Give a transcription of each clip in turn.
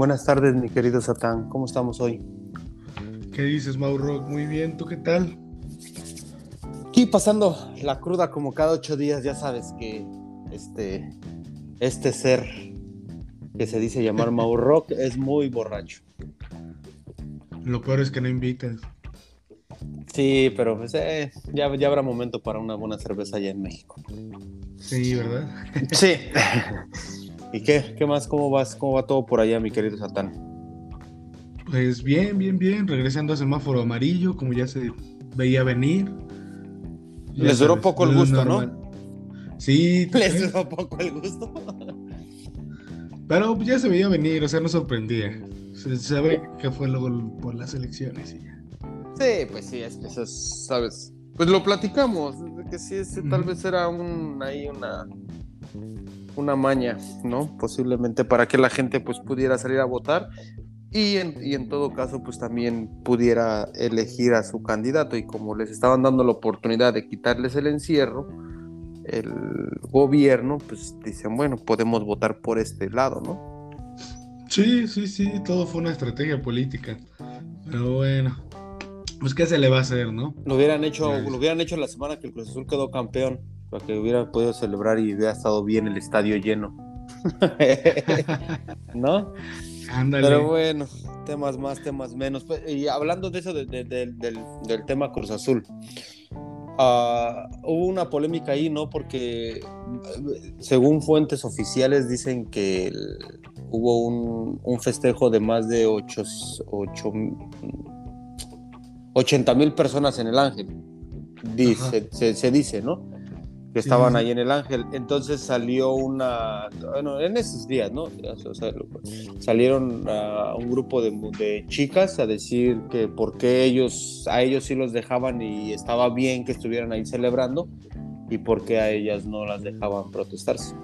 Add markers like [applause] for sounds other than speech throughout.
Buenas tardes, mi querido Satán. ¿Cómo estamos hoy? ¿Qué dices, Mauro? Muy bien, ¿tú qué tal? Aquí pasando la cruda como cada ocho días, ya sabes que este, este ser que se dice llamar [laughs] Mauro es muy borracho. Lo peor es que no invitas. Sí, pero pues, eh, ya, ya habrá momento para una buena cerveza allá en México. Sí, ¿verdad? Sí. [laughs] ¿Y qué, qué más? ¿Cómo vas? ¿Cómo va todo por allá, mi querido Satán? Pues bien, bien, bien. Regresando a semáforo amarillo, como ya se veía venir. Ya Les duró sabes, poco el gusto, normal. ¿no? Sí, ¿tú [laughs] Les duró poco el gusto. pero ya se veía venir, o sea, no sorprendía. Se sabe que fue luego por las elecciones y ya. Sí, pues sí, es que eso es, ¿sabes? Pues lo platicamos, que sí, ese tal vez era un, ahí una, una maña, ¿no? Posiblemente para que la gente pues pudiera salir a votar y en, y en todo caso pues también pudiera elegir a su candidato y como les estaban dando la oportunidad de quitarles el encierro, el gobierno pues dicen, bueno, podemos votar por este lado, ¿no? Sí, sí, sí, todo fue una estrategia política. Pero bueno, pues qué se le va a hacer, ¿no? Lo hubieran hecho, lo hubieran hecho la semana que el Cruz Azul quedó campeón, para que hubiera podido celebrar y hubiera estado bien el estadio lleno. [laughs] ¿No? Ándale. Pero bueno, temas más, temas menos. Pues, y hablando de eso, de- de- de- del, del tema Cruz Azul, ah, hubo una polémica ahí, ¿no? Porque según fuentes oficiales dicen que el- hubo un, un festejo de más de 8, 80 mil personas en el Ángel. Dice, se, se dice, ¿no? Que estaban sí, ahí en el Ángel. Entonces salió una. Bueno, en esos días, ¿no? O sea, salieron a un grupo de, de chicas a decir que por qué ellos, a ellos sí los dejaban y estaba bien que estuvieran ahí celebrando y por qué a ellas no las dejaban protestarse.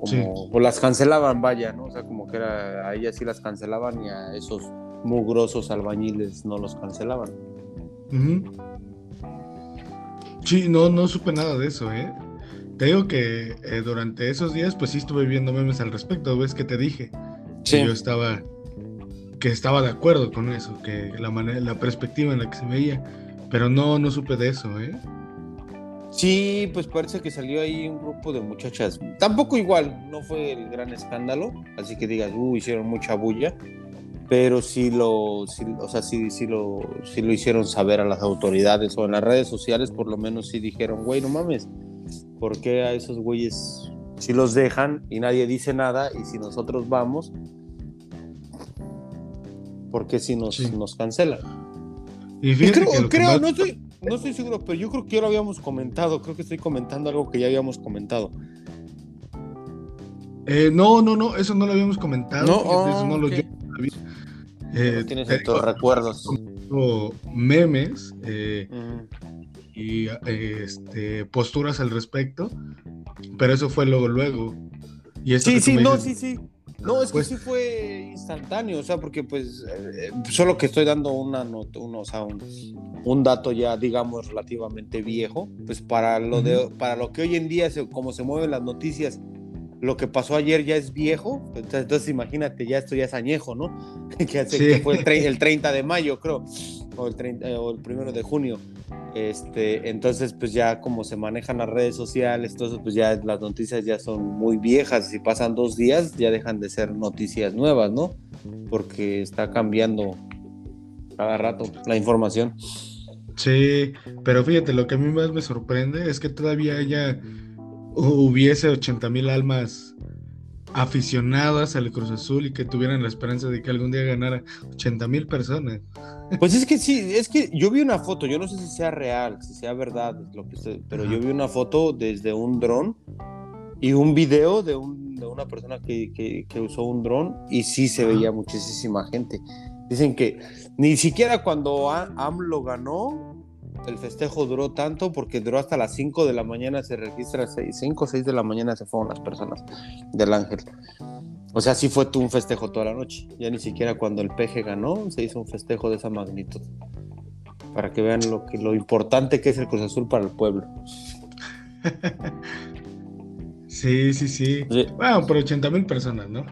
Como Sí. pues las cancelaban, vaya, ¿no? O sea, como que era, a ellas sí las cancelaban y a esos mugrosos albañiles no los cancelaban. Ujú. Sí, no, no supe nada de eso, ¿eh? Te digo que eh, durante esos días, pues sí estuve viendo memes al respecto, ¿ves que te dije? Que yo estaba, que estaba de acuerdo con eso, que la manera, la perspectiva en la que se veía, pero no, no supe de eso, ¿eh? Sí, pues parece que salió ahí un grupo de muchachas. Tampoco igual, no fue el gran escándalo, así que digas, uh, hicieron mucha bulla, pero sí lo, sí, o sea, sí, sí lo, sí lo hicieron saber a las autoridades o en las redes sociales, por lo menos sí dijeron, güey, no mames, ¿por qué a esos güeyes sí los dejan y nadie dice nada y si nosotros vamos, ¿por qué si nos, Sí. nos cancelan? Y creo, que creo, no estoy, no estoy seguro, pero yo creo que ya lo habíamos comentado. Creo que estoy comentando algo que ya habíamos comentado. Eh, no, no, no, eso no lo habíamos comentado. No, oh, no lo yo. Eh, No tienes digo, recuerdos. memes eh, Ujú. y este, posturas al respecto, pero eso fue luego, luego. Y esto Sí, que sí, no, dices- sí, sí. No, es que Pues- sí fue instantáneo, o sea, porque pues eh, solo que estoy dando una not- uno, o sea, un, un dato ya, digamos, relativamente viejo, pues para lo de para lo que hoy en día, se- como se mueven las noticias, lo que pasó ayer ya es viejo, entonces, entonces imagínate, ya esto ya es añejo, ¿no? [laughs] que, hace- Sí. que fue el, el [laughs] 30 de mayo, creo, o el, 30, eh, o el primero de junio. Este, entonces, pues ya como se manejan las redes sociales, entonces pues ya las noticias ya son muy viejas. Si pasan dos días, ya dejan de ser noticias nuevas, ¿no? Porque está cambiando cada rato la información. Sí, pero fíjate, lo que a mí más me sorprende es que todavía haya, hubiese 80 mil almas aficionadas al Cruz Azul y que tuvieran la esperanza de que algún día ganara 80 mil personas. [laughs] Pues es que sí, es que yo vi una foto, yo no sé si sea real, si sea verdad, lo que usted- pero Ajá. yo vi una foto desde un dron y un video de, un- de una persona que, que- que usó un dron y sí se Ajá. veía muchísima gente. Dicen que ni siquiera cuando AMLO ganó, el festejo duró tanto porque duró hasta las 5 de la mañana, se registra 5 o 6 de la mañana se fueron las personas del Ángel. O sea, sí fue un festejo toda la noche. Ya ni siquiera cuando el peje ganó se hizo un festejo de esa magnitud. Para que vean lo, que, lo importante que es el Cruz Azul para el pueblo. [laughs] Sí, sí, sí, Bueno, pero 80 mil personas, ¿no?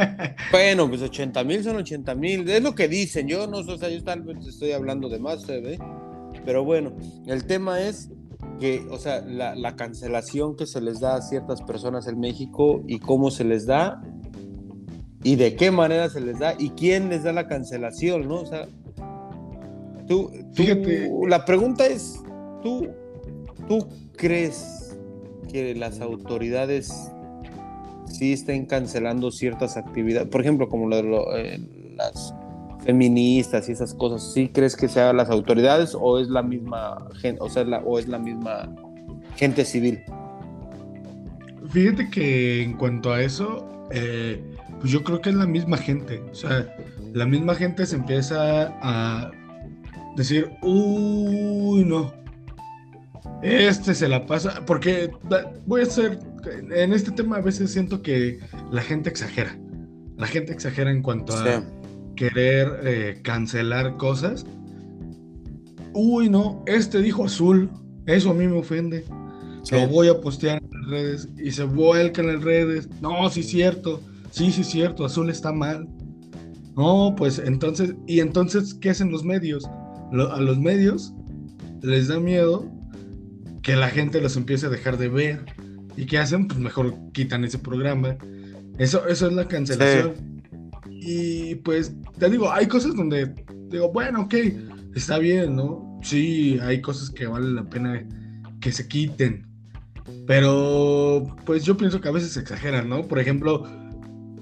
[laughs] bueno, pues 80 mil son 80 mil. Es lo que dicen. Yo no sé, o sea, yo tal vez estoy hablando de más, ¿eh? Pero bueno, el tema es que, o sea, la, la, cancelación que se les da a ciertas personas en México y cómo se les da y de qué manera se les da y quién les da la cancelación, ¿no? O sea, tú, fíjate, la pregunta es, ¿tú, tú crees que las autoridades sí estén cancelando ciertas actividades? Por ejemplo, como lo de eh, las feministas y esas cosas, ¿sí crees que sean las autoridades o es la misma gente, o sea, o es la misma gente civil? Fíjate que en cuanto a eso, eh, pues yo creo que es la misma gente. O sea, la misma gente se empieza a decir, uy, no. Este se la pasa. Porque voy a ser. En este tema a veces siento que la gente exagera. La gente exagera en cuanto a querer eh, cancelar cosas. Uy, no, este dijo azul. Eso a mí me ofende. Lo voy a postear en las redes y se vuelca en las redes. No, sí es cierto sí, sí es cierto, azul está mal. No, pues entonces, y entonces, ¿qué hacen los medios? a los medios les da miedo que la gente los empiece a dejar de ver. ¿Y qué hacen? Pues mejor quitan ese programa. Eso, eso es la cancelación. Y pues, te digo, hay cosas donde digo, bueno, ok, está bien, ¿no? Sí, hay cosas que valen la pena que se quiten. Pero, pues yo pienso que a veces se exageran, ¿no? Por ejemplo,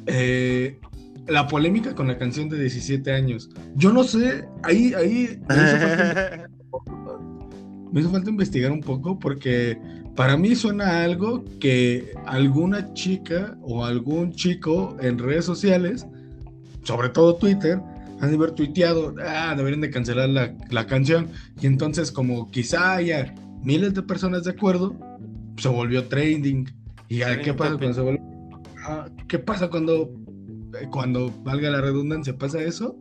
eh, la polémica con la canción de 17 años. Yo no sé, ahí, ahí [laughs] me hizo, falta, investigar un poco porque para mí suena algo que alguna chica o algún chico en redes sociales, sobre todo Twitter, han de haber tuiteado, ah, deberían de cancelar la, la canción. Y entonces como quizá haya miles de personas de acuerdo, se volvió trending. ¿Y qué pasa cuando se vuelve ¿qué pasa cuando, cuando valga la redundancia, pasa eso?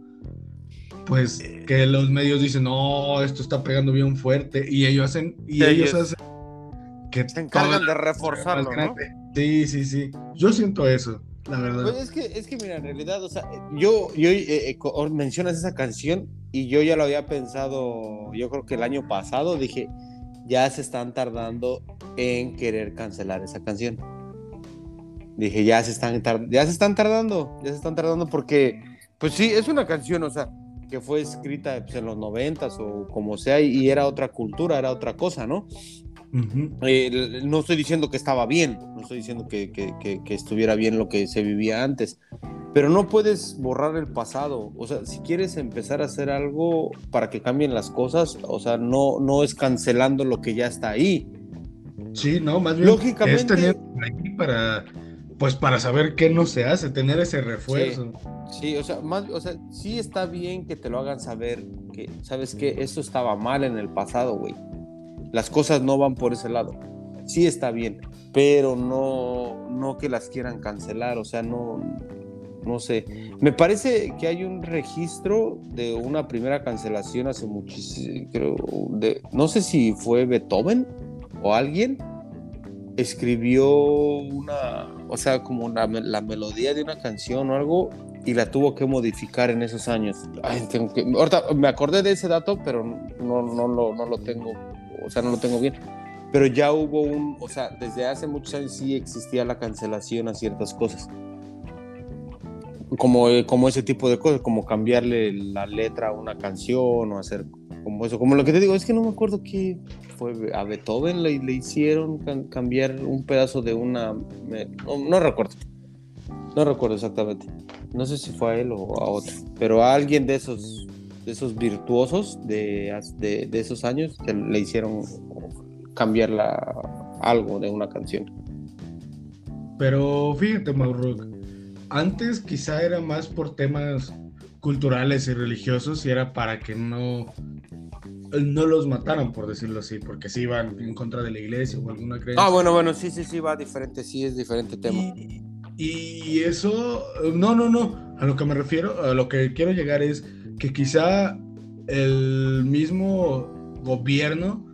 Pues eh. que los medios dicen, no, esto está pegando bien fuerte, y ellos hacen, y ellos, hacen que se encargan de reforzarlo, ¿no? Sí, sí, sí. Yo siento eso, la verdad. Pues es que, es que mira, en realidad, o sea, yo, yo eh, mencionas esa canción y yo ya lo había pensado, yo creo que el año pasado, dije, ya se están tardando en querer cancelar esa canción dije, ya se están, ya se están tardando, ya se están tardando porque, pues sí, es una canción, o sea, que fue escrita pues, en los noventas o como sea, y era otra cultura, era otra cosa, ¿no? Eh, no estoy diciendo que estaba bien, no estoy diciendo que, que, que, estuviera bien lo que se vivía antes, pero no puedes borrar el pasado. O sea, si quieres empezar a hacer algo para que cambien las cosas, o sea, no, no es cancelando lo que ya está ahí. Sí, no, más bien Lógicamente, es para pues para saber qué no se hace, tener ese refuerzo. Sí, o sea, más, o sea, sí está bien que te lo hagan saber, que sabes que esto estaba mal en el pasado, güey. Las cosas no van por ese lado. Sí está bien, pero no, no que las quieran cancelar, o sea, no, no sé. Me parece que hay un registro de una primera cancelación hace muchísimo, creo, no sé si fue Beethoven o alguien escribió una, o sea, como una, la melodía de una canción o algo y la tuvo que modificar en esos años. Ay, tengo que, ahorita me acordé de ese dato, pero no, no, no lo tengo, o sea, no lo tengo bien. Pero ya hubo un, o sea, desde hace muchos años sí existía la cancelación a ciertas cosas. Como, como ese tipo de cosas, como cambiarle la letra a una canción o hacer como eso. Como lo que te digo, es que no me acuerdo qué, fue a Beethoven le, le hicieron cambiar un pedazo de una... no, recuerdo. No recuerdo exactamente. No sé si fue a él o a otro. Pero a alguien de esos, esos virtuosos de, de, esos años le hicieron cambiar algo de una canción. Pero fíjate, Mauro, antes quizá era más por temas culturales y religiosos y era para que no no los mataron, por decirlo así, porque sí iban en contra de la iglesia o alguna creencia. Ah, bueno, bueno, sí, sí, sí, va diferente, sí, es diferente tema. Y, eso, no, no, no, a lo que me refiero, a lo que quiero llegar es que quizá el mismo gobierno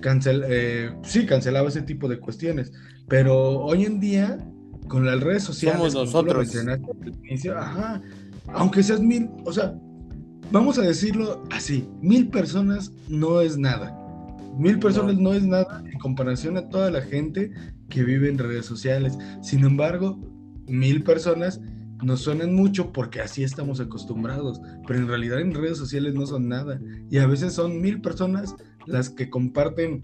cancel, eh, sí, cancelaba ese tipo de cuestiones. Pero hoy en día, con las redes sociales, Somos nosotros. ajá, aunque seas mil, o sea, vamos a decirlo así, mil personas no es nada. Mil personas no. es nada en comparación a toda la gente que vive en redes sociales. Sin embargo, mil personas nos suenan mucho porque así estamos acostumbrados, pero en realidad en redes sociales no son nada. Y a veces son mil personas las que comparten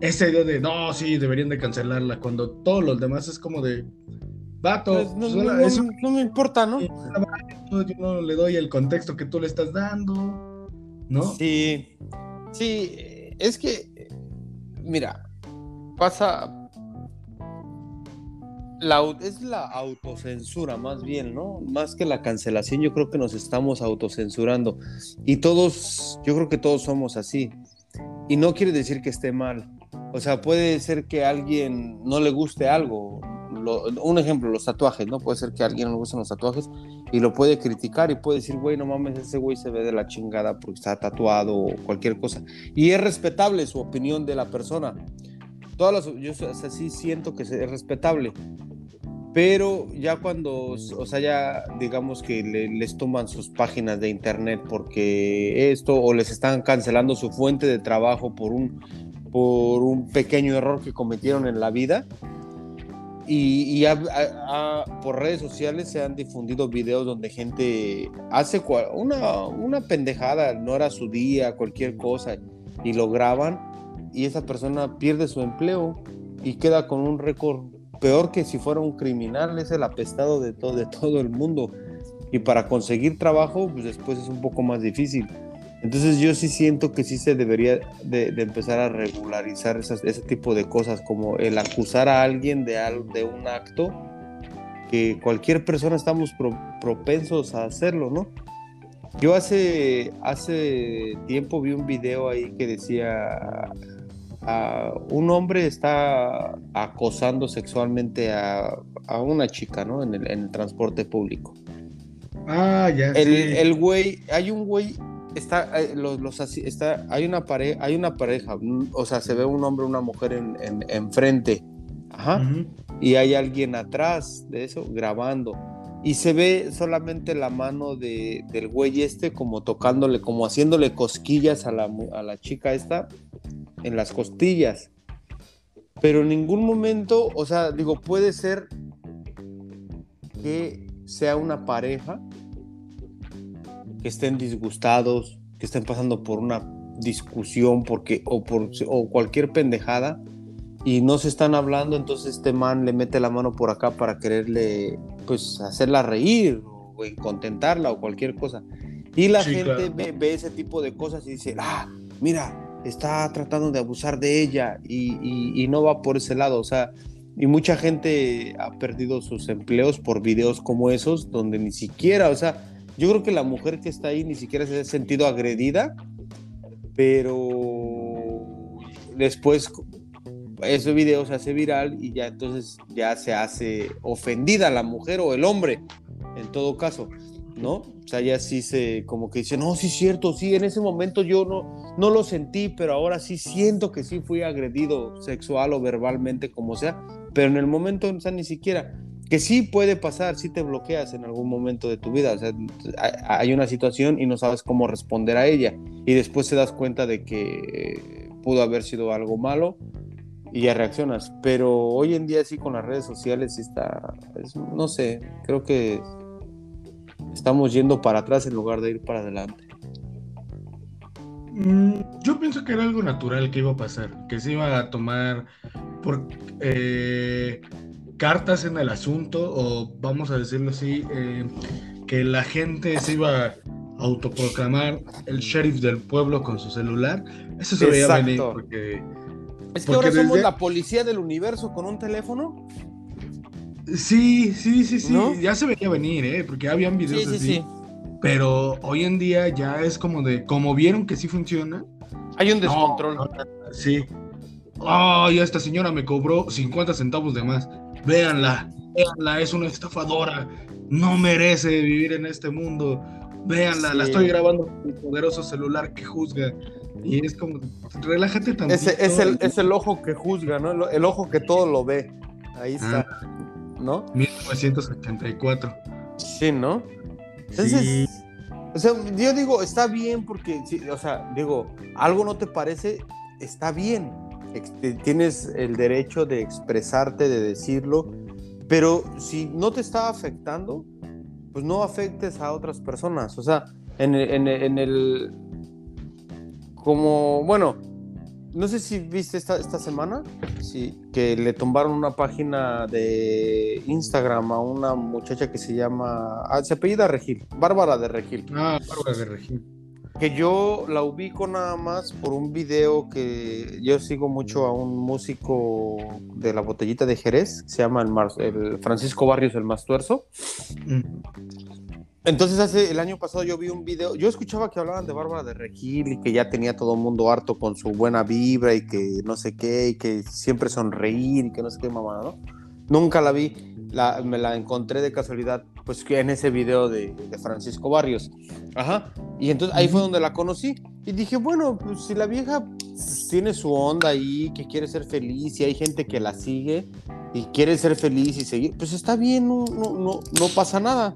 esa idea de, no, sí, deberían de cancelarla, cuando todos los demás es como de, vato, pues no, pues, no, me importa, ¿no? Yo no le doy el contexto que tú le estás dando, ¿no? Sí, sí, es que, mira, pasa, la, es la autocensura más bien, ¿no? Más que la cancelación, yo creo que nos estamos autocensurando. Y todos, yo creo que todos somos así. Y no quiere decir que esté mal. O sea, puede ser que alguien no le guste algo. un ejemplo, los tatuajes, ¿no? Puede ser que a alguien no le gusten los tatuajes y lo puede criticar y puede decir, güey, no mames, ese güey se ve de la chingada porque está tatuado o cualquier cosa. Y es respetable su opinión de la persona. Todas las, yo así siento que es respetable. Pero ya cuando, o sea, ya digamos que les toman sus páginas de internet porque esto, o les están cancelando su fuente de trabajo por un, por un pequeño error que cometieron en la vida. Y, por redes sociales se han difundido videos donde gente hace una, una pendejada, no era su día, cualquier cosa, y lo graban, y esa persona pierde su empleo y queda con un récord peor que si fuera un criminal, es el apestado de todo, de todo el mundo. Y para conseguir trabajo, pues después es un poco más difícil. Entonces yo sí siento que sí se debería de, empezar a regularizar ese tipo de cosas, como el acusar a alguien de, de un acto que cualquier persona estamos propensos a hacerlo, ¿no? Yo hace, hace tiempo vi un video ahí que decía un hombre está acosando sexualmente a, una chica, ¿no? En el, transporte público. Ah, ya. El, el güey, hay un güey, está, eh, los, los está, hay una pareja, hay una pareja, o sea, se ve un hombre, una mujer en, en, frente, ajá, y hay alguien atrás de eso grabando. Y se ve solamente la mano de, del güey este como tocándole, como haciéndole cosquillas a la, a la chica esta en las costillas. Pero en ningún momento, o sea, digo, puede ser que sea una pareja que estén disgustados, que estén pasando por una discusión porque o por o cualquier pendejada y no se están hablando, entonces este man le mete la mano por acá para quererle pues hacerla reír o contentarla o cualquier cosa. Y la gente ve, ve, ese tipo de cosas y dice, ah, mira, está tratando de abusar de ella y, no va por ese lado, o sea, y mucha gente ha perdido sus empleos por videos como esos, donde ni siquiera, o sea, yo creo que la mujer que está ahí ni siquiera se ha sentido agredida, pero después ese video se hace viral y ya entonces ya se hace ofendida la mujer o el hombre, en todo caso. ¿no? O sea, ya sí se, como que dice, no, sí es cierto, sí, en ese momento yo no, no lo sentí, pero ahora sí siento que sí fui agredido sexual o verbalmente, como sea, pero en el momento, o sea, ni siquiera, que sí puede pasar, sí te bloqueas en algún momento de tu vida, o sea, hay una situación y no sabes cómo responder a ella, y después te das cuenta de que pudo haber sido algo malo y ya reaccionas, pero hoy en día sí con las redes sociales sí está, no sé, creo que estamos yendo para atrás en lugar de ir para adelante. Mm, yo pienso que era algo natural que iba a pasar, que se iba a tomar por eh, cartas en el asunto, o vamos a decirlo así, eh, que la gente se iba a autoproclamar el sheriff del pueblo con su celular. Eso se veía venir porque. Es que ahora somos la policía del universo con un teléfono. Sí, sí, sí, sí. Ya se veía venir, ¿eh? Porque habían videos sí, así. Sí, Pero hoy en día ya es como de, como vieron que sí funciona. Hay un descontrol. sí. Ay, esta señora me cobró 50 centavos de más. Véanla, véanla, es una estafadora. No merece vivir en este mundo. Véanla, la estoy grabando con mi poderoso celular que juzga. Y es como, relájate también. Es, el, es el ojo que juzga, ¿no? El, ojo que todo lo ve. Ahí está. Ah. ¿No? 1984. Sí, ¿no? Entonces, o sea, yo digo, está bien porque, o sea, digo, algo no te parece, está bien. Tienes el derecho de expresarte, de decirlo, pero si no te está afectando, pues no afectes a otras personas. O sea, en el, como, bueno, no sé si viste esta, esta semana, sí, que le tumbaron una página de Instagram a una muchacha que se llama, ah, se apellida Regil, Bárbara de Regil. Ah, Bárbara de Regil. Que yo la ubico nada más por un video que yo sigo mucho a un músico de la botellita de Jerez, se llama el, el Francisco Barrios el Mastuerzo. Mm. Entonces hace el año pasado yo vi un video, yo escuchaba que hablaban de Bárbara de Regil y que ya tenía todo el mundo harto con su buena vibra y que no sé qué, y que siempre sonreír y que no sé qué mamá, ¿no? Nunca la vi, me la encontré de casualidad, pues en ese video de, Francisco Barrios. Ajá. Y entonces ahí fue donde la conocí y dije, bueno, pues si la vieja tiene su onda ahí, que quiere ser feliz y hay gente que la sigue y quiere ser feliz y seguir, pues está bien, no, no, no, no pasa nada.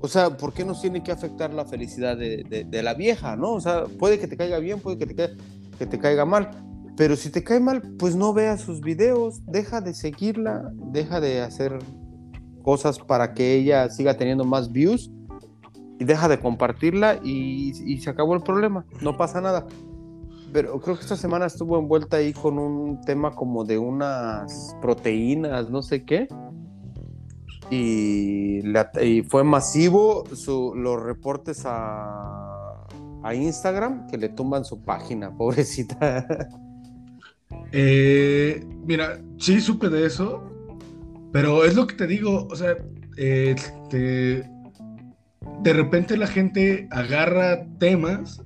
O sea, ¿por qué nos tiene que afectar la felicidad de, la vieja, no? O sea, puede que te caiga bien, puede que te, que te caiga mal, pero si te cae mal, pues no veas sus videos, deja de seguirla, deja de hacer cosas para que ella siga teniendo más views y deja de compartirla y, y se acabó el problema, no pasa nada. Pero creo que esta semana estuvo envuelta ahí con un tema como de unas proteínas, no sé qué y, fue masivo los reportes a, Instagram que le tumban su página, [laughs] pobrecita. Eh, mira, sí supe de eso, pero es lo que te digo, o sea, este, de repente la gente agarra temas,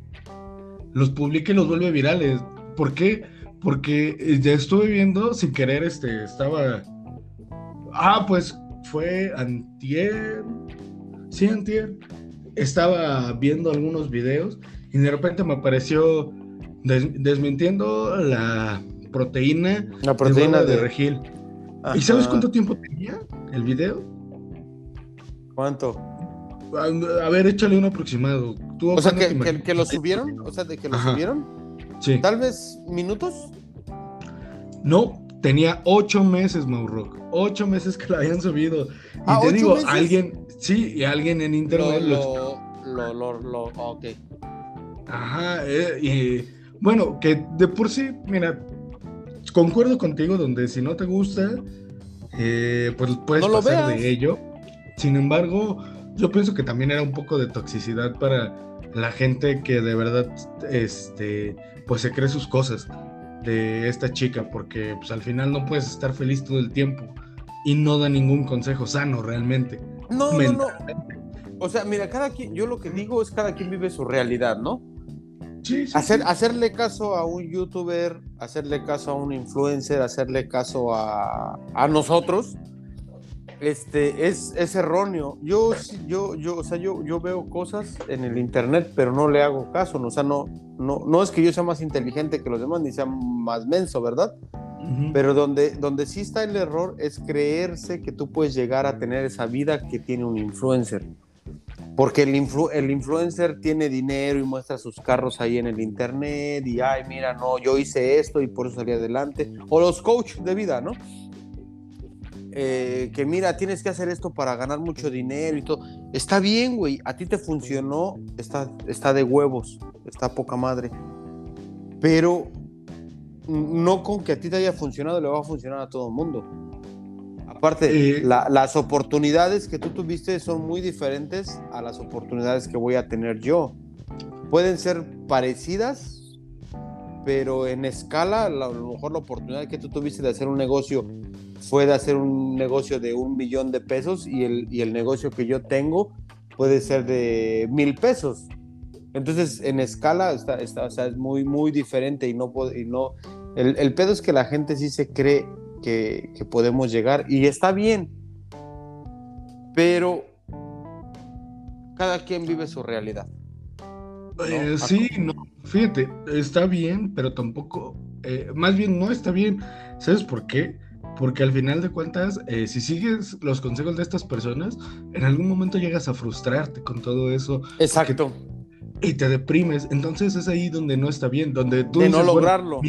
los publica y los vuelve virales. ¿Por qué? Porque ya estuve viendo sin querer, este, estaba... Ah, pues fue antier, sí, antier, estaba viendo algunos videos y de repente me apareció desmintiendo la proteína, la proteína de, Regil. ¿Y sabes cuánto tiempo tenía el video? ¿Cuánto? A, ver, échale un aproximado. o sea, que, que, lo subieron, o sea, de que lo subieron. Sí. Tal vez minutos. No, tenía ocho meses, Mauro ocho meses que lo habían subido. Y ah, te digo, alguien, sí, y alguien en internet lo. Lo, lo, lo, ok. Ajá, eh, y bueno, que de por sí, mira, concuerdo contigo donde si no te gusta, eh, pues puedes pasar de ello. Sin embargo, yo pienso que también era un poco de toxicidad para la gente que de verdad, este, pues se cree sus cosas de esta chica, porque pues al final no puedes estar feliz todo el tiempo y no da ningún consejo sano realmente. No, no, no. O sea, mira, cada quien, yo lo que digo es cada quien vive su realidad, ¿no? Sí, sí, Hacer, Hacerle caso a un youtuber, hacerle caso a un influencer, hacerle caso a, a nosotros, este, es, es erróneo. Yo, yo, yo, o sea, yo, yo veo cosas en el internet, pero no le hago caso. ¿no? O sea, no, no, no es que yo sea más inteligente que los demás, ni sea más menso, ¿verdad? Pero donde, donde sí está el error es creerse que tú puedes llegar a tener esa vida que tiene un influencer. Porque el, el influencer tiene dinero y muestra sus carros ahí en el internet y, ay, mira, no, yo hice esto y por eso salí adelante. O los coach de vida, ¿no? Eh, que mira, tienes que hacer esto para ganar mucho dinero y todo. Está bien, güey, a ti te funcionó, está, está de huevos, está poca madre. Pero no con que a ti te haya funcionado le va a funcionar a todo el mundo. Aparte, eh, las oportunidades que tú tuviste son muy diferentes a las oportunidades que voy a tener yo. Pueden ser parecidas, pero en escala, a lo mejor la oportunidad que tú tuviste de hacer un negocio fue de hacer un negocio de un millón de pesos y el, y el negocio que yo tengo puede ser de mil pesos. Entonces, en escala está, está, o sea, es muy, muy diferente y no, y no el, el, pedo es que la gente sí se cree que, que podemos llegar y está bien, pero cada quien vive su realidad. Eh, sí, no. fíjate, está bien, pero tampoco, eh, más bien no está bien. ¿Sabes por qué? Porque al final de cuentas, eh, si sigues los consejos de estas personas, en algún momento llegas a frustrarte con todo eso. Exacto. y te deprimes. Entonces es ahí donde no está bien, donde tú... De no lograrlo.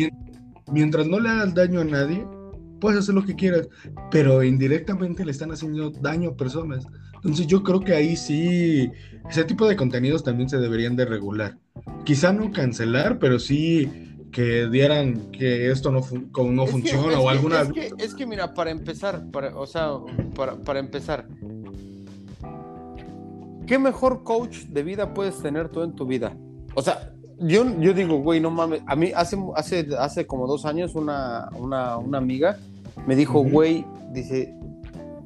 mientras no le hagas daño a nadie, puedes hacer lo que quieras, pero indirectamente le están haciendo daño a personas. Entonces yo creo que ahí sí, ese tipo de contenidos también se deberían de regular. Quizá no cancelar, pero sí que dieran que esto no, no funciona o alguna... Es que, es que, mira, para empezar, para, o sea, para, para empezar, ¿qué mejor coach de vida puedes tener tú en tu vida? O sea, yo, yo digo, güey, no mames, a mí hace, hace, hace como dos años una, una, una amiga me dijo, güey, dice,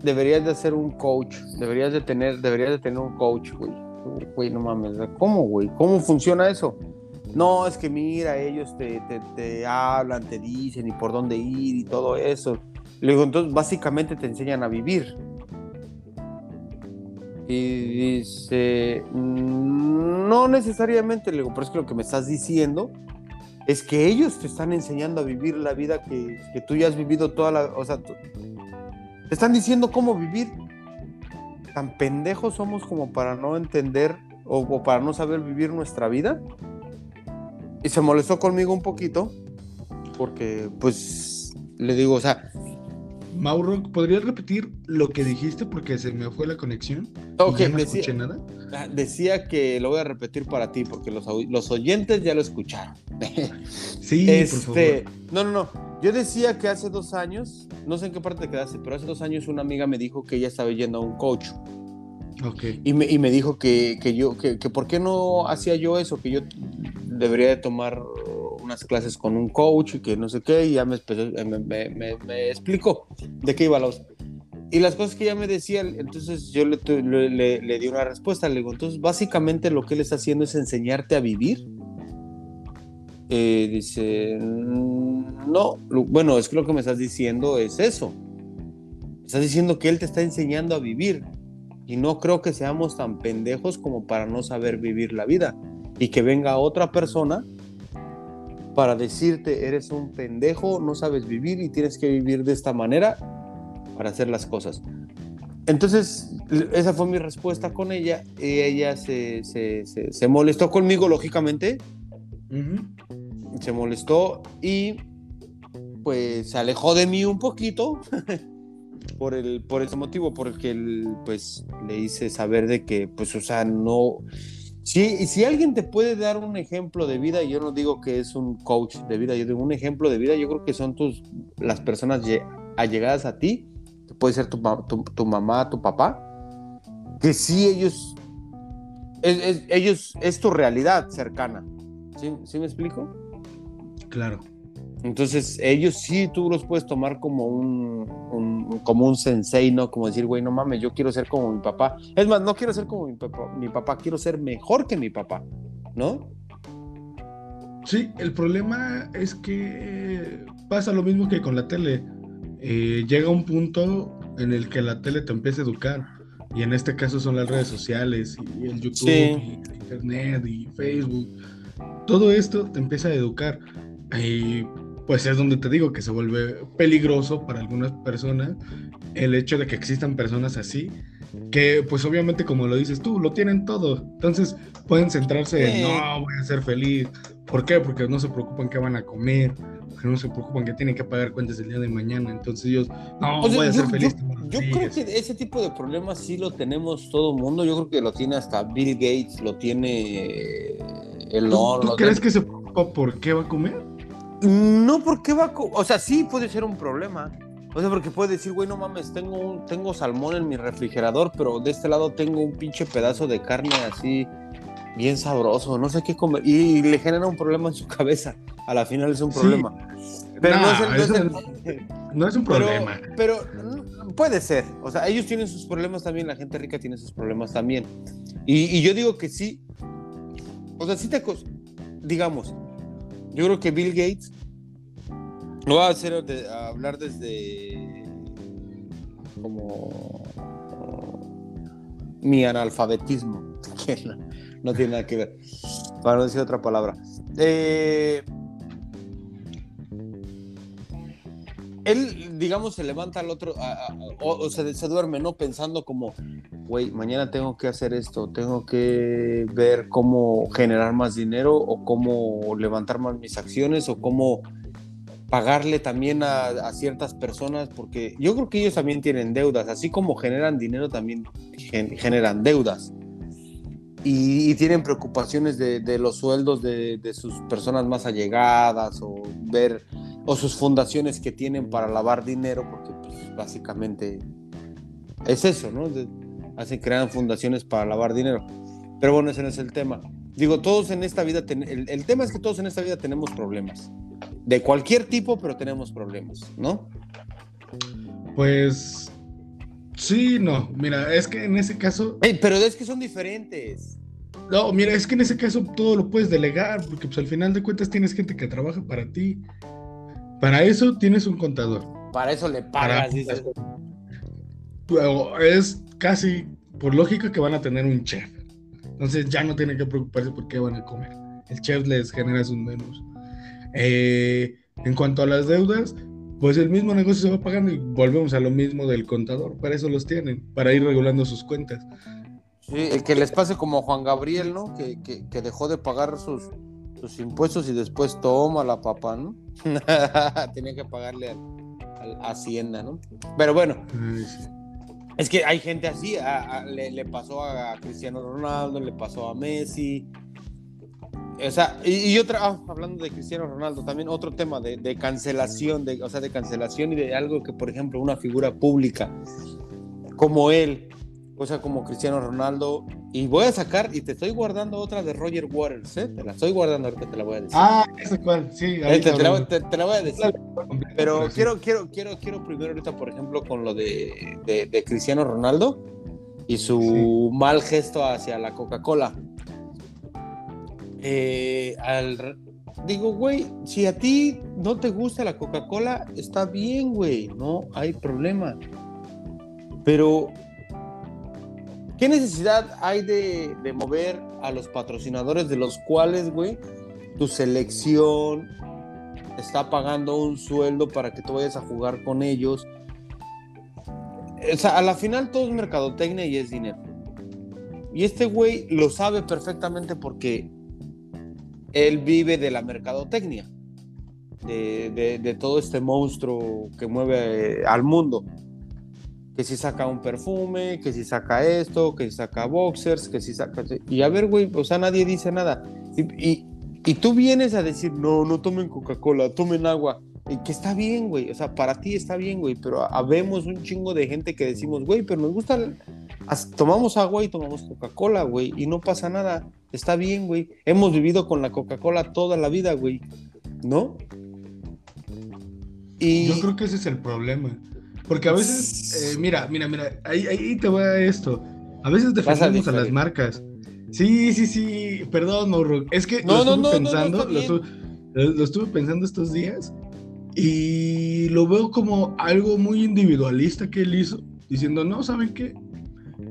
deberías de ser un coach, deberías de tener, deberías de tener un coach, güey. Güey, no mames, ¿cómo, güey? ¿Cómo funciona eso? No, es que mira, ellos te, te, hablan, te dicen y por dónde ir y todo eso. Le digo, entonces básicamente te enseñan a vivir. Y dice, mm, no necesariamente, le digo, pero es que lo que me estás diciendo es que ellos te están enseñando a vivir la vida que, que tú ya has vivido toda la... O sea, te están diciendo cómo vivir. Tan pendejos somos como para no entender o para no saber vivir nuestra vida. Y se molestó conmigo un poquito, porque pues le digo, o sea... Mauro, ¿podrías repetir lo que dijiste porque se me fue la conexión? Ok, no decía, escuché nada. Ah, decía que lo voy a repetir para ti porque los, los oyentes ya lo escucharon. [laughs] sí, este, por favor. No, no, no. Yo decía que hace dos años, no sé en qué parte te quedaste, pero hace dos años una amiga me dijo que ella estaba yendo a un coach. Okay. Y, me, y me dijo que, que yo, que, que, por qué no hacía yo eso, que yo debería de tomar unas clases con un coach y que no sé qué, y ya me, explicó de qué iba la Y las cosas que ella me decía, entonces yo le, le, le, di una respuesta, le digo, entonces básicamente lo que él está haciendo es enseñarte a vivir. Eh, dice, mm, no, bueno, es que lo que me estás diciendo es eso. Estás diciendo que él te está enseñando a vivir. Y no creo que seamos tan pendejos como para no saber vivir la vida y que venga otra persona para decirte, eres un pendejo, no sabes vivir y tienes que vivir de esta manera para hacer las cosas. Entonces, esa fue mi respuesta con ella. Y ella se, se, se, molestó conmigo, lógicamente. Se molestó y pues se alejó de mí un poquito [laughs] por, el, por ese motivo, porque pues le hice saber de que, pues, o sea, no, Sí, si alguien te puede dar un ejemplo de vida, yo no digo que es un coach de vida, yo digo un ejemplo de vida, yo creo que son tus, las personas allegadas a ti, puede ser tu, tu, mamá, tu papá, que sí ellos, es, ellos, es tu realidad cercana. ¿Sí, ¿Sí me explico? Claro. Entonces, ellos sí tú los puedes tomar como un, como un sensei, ¿no? Como decir, güey, no mames, yo quiero ser como mi papá. Es más, no quiero ser como mi papá, mi papá, quiero ser mejor que mi papá, ¿no? Sí, el problema es que pasa lo mismo que con la tele. Eh, llega un punto en el que la tele te empieza a educar. Y en este caso son las redes sociales y el YouTube, y Internet y Facebook. Todo esto te empieza a educar. Y pues es donde te digo que se vuelve peligroso para algunas personas el hecho de que existan personas así, que pues obviamente como lo dices tú, lo tienen todo. Entonces pueden centrarse en, no, voy a ser feliz. ¿Por qué? Porque no se preocupan qué van a comer, no se preocupan que tienen que pagar cuentas el día de mañana. Entonces ellos, no, voy a ser feliz. Yo, creo que ese tipo de problemas sí lo tenemos todo el mundo. Yo creo que lo tiene hasta Bill Gates, lo tiene el ¿Tú, ¿tú crees que se preocupa por qué va a comer? No, porque va. O sea, sí puede ser un problema. O sea, porque puede decir, güey, no mames, tengo, un, tengo salmón en mi refrigerador, pero de este lado tengo un pinche pedazo de carne así, bien sabroso, no sé qué comer. Y, le genera un problema en su [laughs] cabeza. A la final es un problema. Pero no, es, no, es un problema. Pero, puede ser. O sea, ellos tienen sus problemas también, la gente rica tiene sus problemas también. Y, y yo digo que sí. O sea, sí te. Digamos, yo creo que Bill Gates lo va a hacer hablar desde como mi analfabetismo, [laughs] que no, tiene nada que ver, para no decir otra palabra. Eh, él, digamos, se levanta al otro, o, se, se, duerme, ¿no? Pensando como, güey, mañana tengo que hacer esto, tengo que ver cómo generar más dinero o cómo levantar más mis acciones o cómo pagarle también a, ciertas personas, porque yo creo que ellos también tienen deudas, así como generan dinero, también generan deudas. Y, tienen preocupaciones de, los sueldos de, sus personas más allegadas o ver o sus fundaciones que tienen para lavar dinero, porque pues, básicamente es eso, ¿no? hacen, crean fundaciones para lavar dinero. Pero bueno, ese no es el tema. Digo, todos en esta vida, el, tema es que todos en esta vida tenemos problemas. De cualquier tipo, pero tenemos problemas, ¿no? Pues sí, no. Mira, es que en ese caso. pero es que son diferentes. No, mira, es que en ese caso todo lo puedes delegar, porque pues al final de cuentas tienes gente que trabaja para ti. Para eso tienes un contador. Para eso le pagas, dices. Es casi por lógica que van a tener un chef. Entonces ya no tienen que preocuparse por qué van a comer. El chef les genera sus menús. Eh, en cuanto a las deudas, pues el mismo negocio se va pagando y volvemos a lo mismo del contador. Para eso los tienen, para ir regulando sus cuentas. Sí, el que les pase como a Juan Gabriel, ¿no? Que, que, dejó de pagar sus, sus, impuestos y después toma la papa, ¿no? [laughs] Tenía que pagarle al, a Hacienda, ¿no? Pero bueno, es que hay gente así, le, pasó a Cristiano Ronaldo, le pasó a Messi. O sea, y, otra, ah, hablando de Cristiano Ronaldo, también otro tema de, cancelación, de, o sea, de cancelación y de algo que, por ejemplo, una figura pública como él, o sea, como Cristiano Ronaldo, y voy a sacar, y te estoy guardando otra de Roger Waters, ¿eh? Te la estoy guardando ahorita, te la voy a decir. Ah, esa cual, sí. Eh, te, la, voy a decir. Pero quiero, quiero, quiero, quiero primero ahorita, por ejemplo, con lo de, de, Cristiano Ronaldo y su mal gesto hacia la Coca-Cola. Eh, digo, güey, si a ti no te gusta la Coca-Cola, está bien, güey, no hay problema. Pero ¿Qué necesidad hay de, mover a los patrocinadores de los cuales, güey, tu selección está pagando un sueldo para que tú vayas a jugar con ellos? O sea, a la final todo es mercadotecnia y es dinero. Y este güey lo sabe perfectamente porque él vive de la mercadotecnia, de, todo este monstruo que mueve al mundo que si saca un perfume, que si saca esto, que si saca boxers, que si saca... Y a ver, güey, o sea, nadie dice nada. Y, y, tú vienes a decir, no, no tomen Coca-Cola, tomen agua. Y que está bien, güey. O sea, para ti está bien, güey. Pero habemos un chingo de gente que decimos, güey, pero nos gusta... Tomamos agua y tomamos Coca-Cola, güey. Y no pasa nada. Está bien, güey. Hemos vivido con la Coca-Cola toda la vida, güey. ¿No? Yo creo que ese es el problema. Porque a veces, eh, mira, mira, mira, ahí, ahí te voy a esto. A veces defendemos a, las marcas. Sí, sí, sí, perdón, Mauro. Es que lo estuve pensando, lo, estuve, pensando estos días y lo veo como algo muy individualista que él hizo, diciendo, no, ¿saben qué?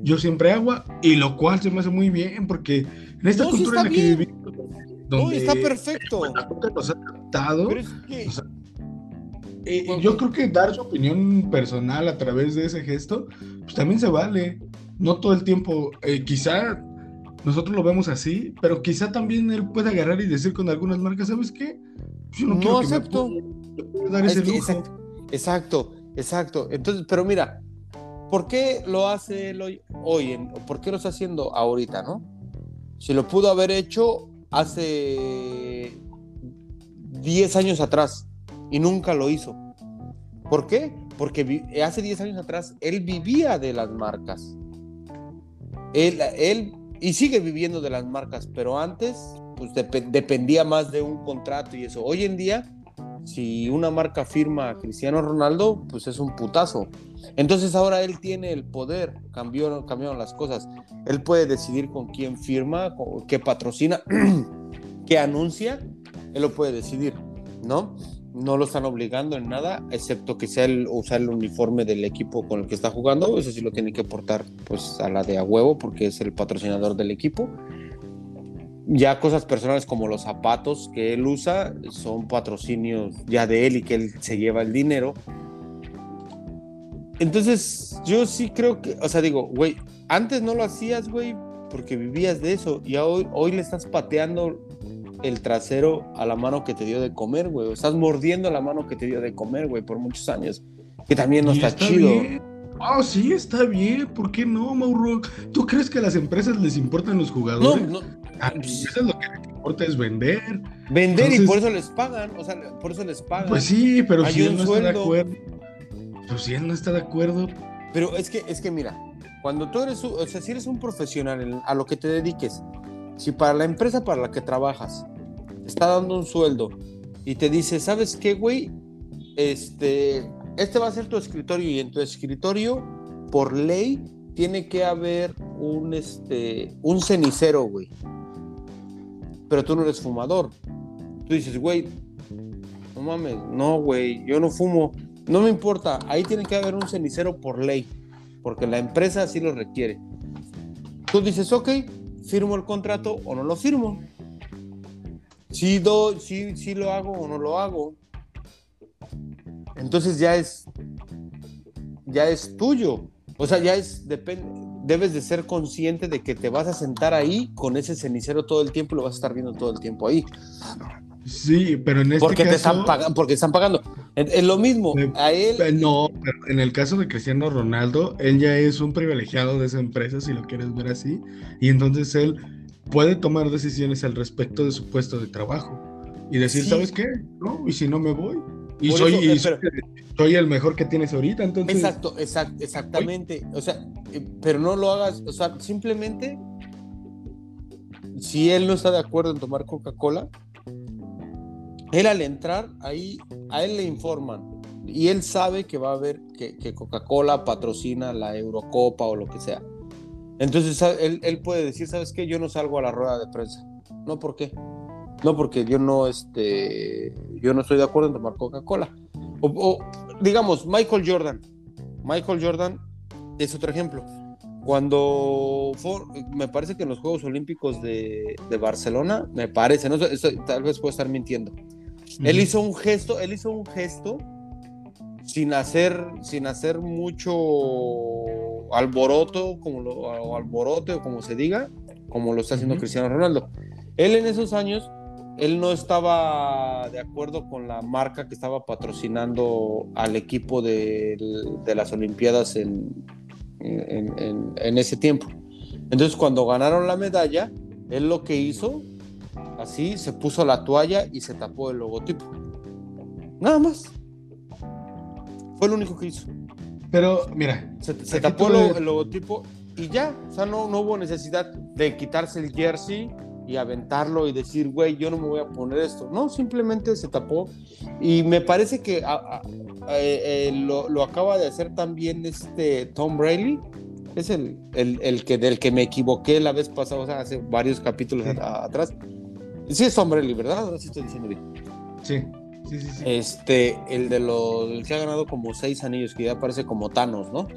Yo siempre agua, y lo cual se me hace muy bien, porque en esta cultura en la que vivimos, donde está perfecto. Nos ha adaptado, eh, yo creo que dar su opinión personal a través de ese gesto, pues también se vale. No todo el tiempo, eh, quizá nosotros lo vemos así, pero quizá también él puede agarrar y decir con algunas marcas, ¿sabes qué? Yo no, acepto. dar ese lujo. Exacto, exacto, Entonces, pero mira, ¿por qué lo hace él hoy, hoy ¿Por qué lo está haciendo ahorita, no? Si lo pudo haber hecho hace 10 años atrás y nunca lo hizo. ¿Por qué? Porque hace 10 años atrás él vivía de las marcas. Él, él y sigue viviendo de las marcas, pero antes pues dependía más de un contrato y eso. Hoy en día, si una marca firma a Cristiano Ronaldo, pues es un putazo. Entonces ahora él tiene el poder, cambió, cambiaron las cosas. Él puede decidir con quién firma, qué patrocina, [clears throat] qué anuncia, él lo puede decidir, ¿no? No lo están obligando en nada, excepto que sea el usar el uniforme del equipo con el que está jugando. Eso sí lo tiene que portar pues a la de a huevo porque es el patrocinador del equipo. ya cosas personales como los zapatos que él usa son patrocinios ya de él y que él se lleva el dinero. Entonces, yo sí creo que, o sea, digo, güey, antes no lo hacías, güey, porque vivías de eso y hoy, hoy le estás pateando el trasero a la mano que te dio de comer, güey. Estás mordiendo la mano que te dio de comer, güey, por muchos años. Que también no está, chido. Ah, sí, está bien. ¿Por qué no, Mauro? ¿Tú crees que a las empresas les importan los jugadores? No, no. A las lo que les importa es vender. Vender y por eso les pagan. O sea, por eso les pagan. Pues sí, pero si él no está de acuerdo. Pues si él no está de acuerdo. Pero es que, es que mira, cuando tú eres, o sea, si eres un profesional a lo que te dediques, si para la empresa para la que trabajas está dando un sueldo y te dice, ¿sabes qué, güey? Este, este va a ser tu escritorio y en tu escritorio, por ley, tiene que haber un, este, un cenicero, güey. Pero tú no eres fumador. Tú dices, güey, no mames, no, güey, yo no fumo. No me importa, ahí tiene que haber un cenicero por ley, porque la empresa así lo requiere. Tú dices, ok, firmo el contrato o no lo firmo. Si, do, si, si lo hago o no lo hago. Entonces ya es, ya es tuyo. O sea, ya es, depende, debes de ser consciente de que te vas a sentar ahí con ese cenicero todo el tiempo y lo vas a estar viendo todo el tiempo ahí. Sí, pero en este porque Te están pagando, porque están pagando. Es, lo mismo. a él... No, pero en el caso de Cristiano Ronaldo, él ya es un privilegiado de esa empresa, si lo quieres ver así. Y entonces él puede tomar decisiones al respecto de su puesto de trabajo. Y decir, ¿sabes qué? No, y si no me voy. Y, soy, eh, soy, el mejor que tienes ahorita, entonces. Exacto, exactamente. O sea, eh, pero no lo hagas, o sea, simplemente, si él no está de acuerdo en tomar Coca-Cola, él al entrar ahí, a él le informan y él sabe que va a haber que, que Coca-Cola patrocina la Eurocopa o lo que sea. Entonces él, él, puede decir, ¿sabes qué? Yo no salgo a la rueda de prensa. No, ¿por qué? No, porque yo no, este, yo no estoy de acuerdo en tomar Coca-Cola. O, digamos, Michael Jordan. Michael Jordan es otro ejemplo. Cuando fue, me parece que en los Juegos Olímpicos de, de Barcelona, me parece, no, tal vez puedo estar mintiendo. Él hizo un gesto, él hizo un gesto sin hacer, sin hacer mucho alboroto, como lo, o alborote o como se diga, como lo está haciendo Cristiano Ronaldo. Él en esos años, él no estaba de acuerdo con la marca que estaba patrocinando al equipo de, las Olimpiadas en, en, ese tiempo. Entonces cuando ganaron la medalla, él lo que hizo, así, se puso la toalla y se tapó el logotipo. Nada más. Fue lo único que hizo. Pero, mira. Se, tapó el logotipo y ya. O sea, no, no hubo necesidad de quitarse el jersey y aventarlo y decir, güey, yo no me voy a poner esto. No, simplemente se tapó. Y me parece que eh, eh, lo, acaba de hacer también este Tom Brady. Es el, el, que, del que me equivoqué la vez pasada, o sea, hace varios capítulos atrás. Sí es Brady, ¿verdad? Ahora sí estoy diciendo bien. Sí. Este, el de los que ha ganado como seis anillos, que ya parece como Thanos, ¿no?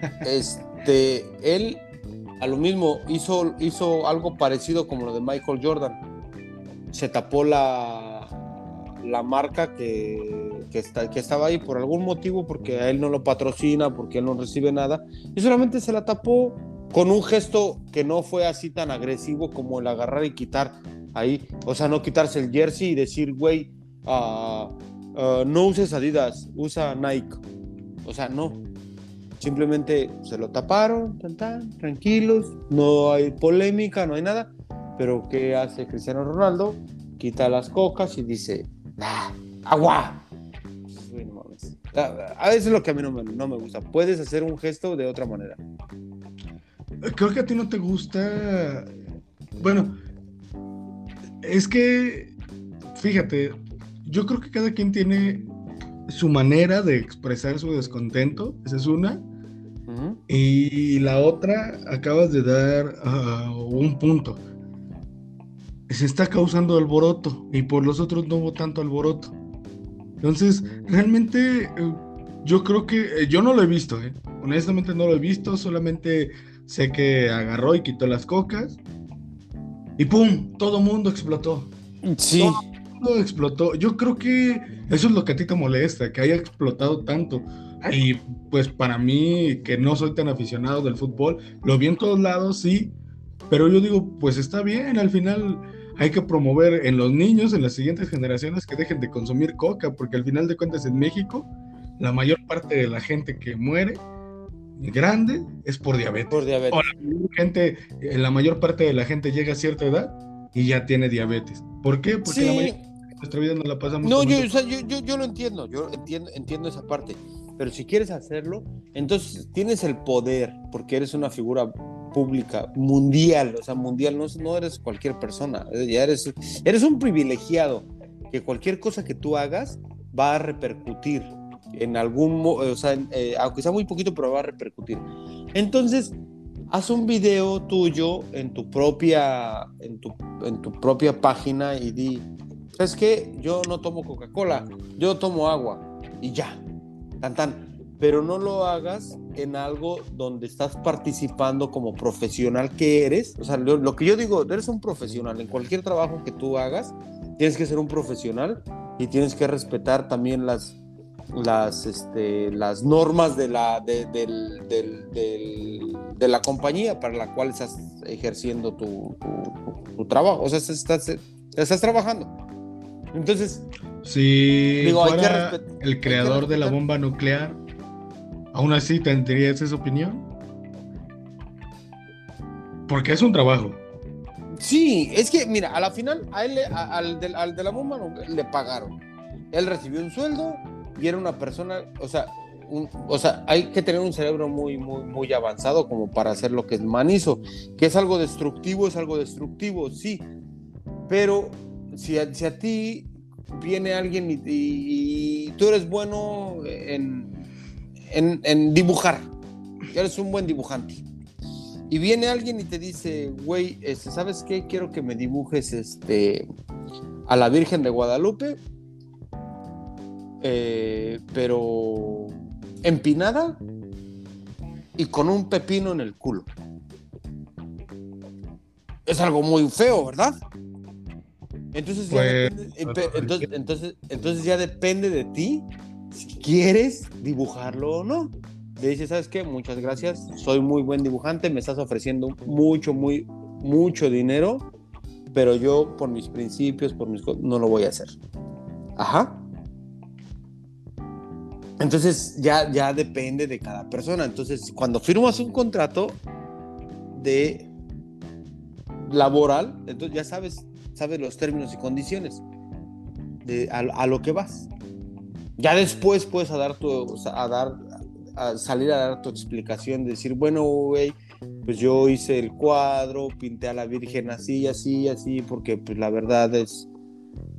[laughs] Este, él a lo mismo hizo, hizo algo parecido como lo de Michael Jordan. Se tapó la, la marca que, que, está, que estaba ahí por algún motivo, porque a él no lo patrocina, porque él no recibe nada, y solamente se la tapó con un gesto que no fue así tan agresivo como el agarrar y quitar ahí, o sea, no quitarse el jersey y decir, güey, no uses Adidas, usa Nike. O sea, no. Simplemente se lo taparon, tan, tranquilos, no hay polémica, no hay nada. Pero ¿qué hace Cristiano Ronaldo? Quita las cocas y dice, ah, agua. A veces es lo que a mí no me, no me gusta. Puedes hacer un gesto de otra manera. Creo que a ti no te gusta. Bueno, es que, fíjate, yo creo que cada quien tiene su manera de expresar su descontento, esa es una. Y la otra, acabas de dar ah, un punto. Se está causando alboroto y por los otros no hubo tanto alboroto. Entonces, realmente eh, yo creo que eh, yo no lo he visto, ¿eh? honestamente no lo he visto, solamente sé que agarró y quitó las cocas y ¡pum! Todo mundo explotó. Sí. Todo mundo explotó. Yo creo que eso es lo que a ti te molesta, que haya explotado tanto. Y pues para mí, que no soy tan aficionado del fútbol, lo vi en todos lados, sí, pero yo digo, pues está bien, al final hay que promover en los niños, en las siguientes generaciones, que dejen de consumir coca, porque al final de cuentas en México, la mayor parte de la gente que muere grande es por diabetes. Por diabetes. la, gente, eh, la mayor parte de la gente llega a cierta edad y ya tiene diabetes. ¿Por qué? Porque la mayor parte de nuestra vida no la pasamos. No, yo, o sea, yo, yo, yo, lo entiendo, yo entiendo, entiendo esa parte, pero si quieres hacerlo, entonces tienes el poder, porque eres una figura pública mundial, o sea, mundial, no, no eres cualquier persona, ya eres, eres un privilegiado, que cualquier cosa que tú hagas va a repercutir en algún, o sea, eh, aunque sea muy poquito, pero va a repercutir. Entonces, haz un video tuyo en tu propia, en tu, en tu propia página y di, ¿sabes qué? Yo no tomo Coca-Cola, yo tomo agua y ya, tan tan. Pero no lo hagas en algo donde estás participando como profesional que eres. O sea, lo, lo que yo digo, eres un profesional. En cualquier trabajo que tú hagas, tienes que ser un profesional y tienes que respetar también las, las, este, las normas de la, de, del, del, del, de la compañía para la cual estás ejerciendo tu, tu, tu trabajo. O sea, estás, estás trabajando. Entonces, si digo, fuera el creador de la bomba nuclear, aún así tendrías esa opinión. Porque es un trabajo. Sí, es que, mira, a la final, a él, a, al, de, al de la bomba le pagaron. Él recibió un sueldo, y era una persona, o sea, o sea, hay que tener un cerebro muy, muy, muy avanzado como para hacer lo que el man hizo. Que es algo destructivo, es algo destructivo, sí. Pero si a, si a ti viene alguien y, tú eres bueno en, en, en dibujar, eres un buen dibujante. Y viene alguien y te dice, güey, este, ¿sabes qué? Quiero que me dibujes este, a la Virgen de Guadalupe eh, pero empinada y con un pepino en el culo. Es algo muy feo, ¿verdad? Entonces, ya Pues, depende, entonces, entonces, entonces ya depende de ti si quieres dibujarlo o no. Le dices, ¿sabes qué? Muchas gracias, soy muy buen dibujante, me estás ofreciendo mucho, muy, mucho dinero, pero yo por mis principios, por mis cosas, no lo voy a hacer. Ajá. Entonces ya, ya depende de cada persona. Entonces, cuando firmas un contrato de laboral, entonces ya sabes, sabes los términos y condiciones de a, a lo que vas. Ya después puedes a dar tu, a dar, a salir a dar tu explicación, de decir, bueno, güey, pues yo hice el cuadro, pinté a la Virgen así, así, así, porque pues la verdad es,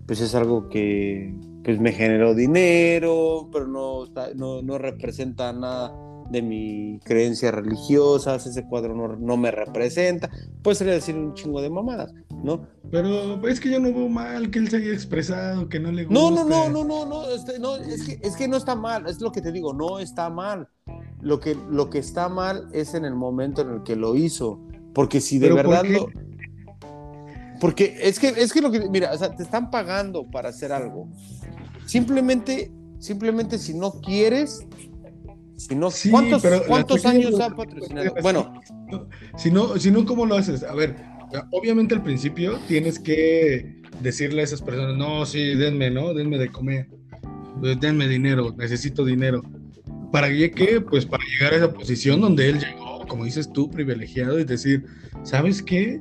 pues es algo que pues me generó dinero, pero no, no, no representa nada de mi creencia religiosa, ese cuadro no, no me representa, puede ser decir un chingo de mamadas, ¿no? Pero es que yo no veo mal que él se haya expresado, que no le guste. No, no, no, no, no, no, este, no es, que, es que no está mal, es lo que te digo, no está mal. Lo que, lo que está mal es en el momento en el que lo hizo, porque si de ¿Pero verdad por lo... Porque es que, es que lo que, mira, o sea, te están pagando para hacer algo. Simplemente, simplemente si no quieres, si no, Sí, ¿cuántos, cuántos años ha patrocinado? Bueno, Si no, si no, ¿cómo lo haces? A ver, obviamente al principio tienes que decirle a esas personas, no, sí, denme, ¿no? Denme de comer, denme dinero, necesito dinero. ¿Para qué? Pues para llegar a esa posición donde él llegó, como dices tú, privilegiado, y decir, ¿sabes qué?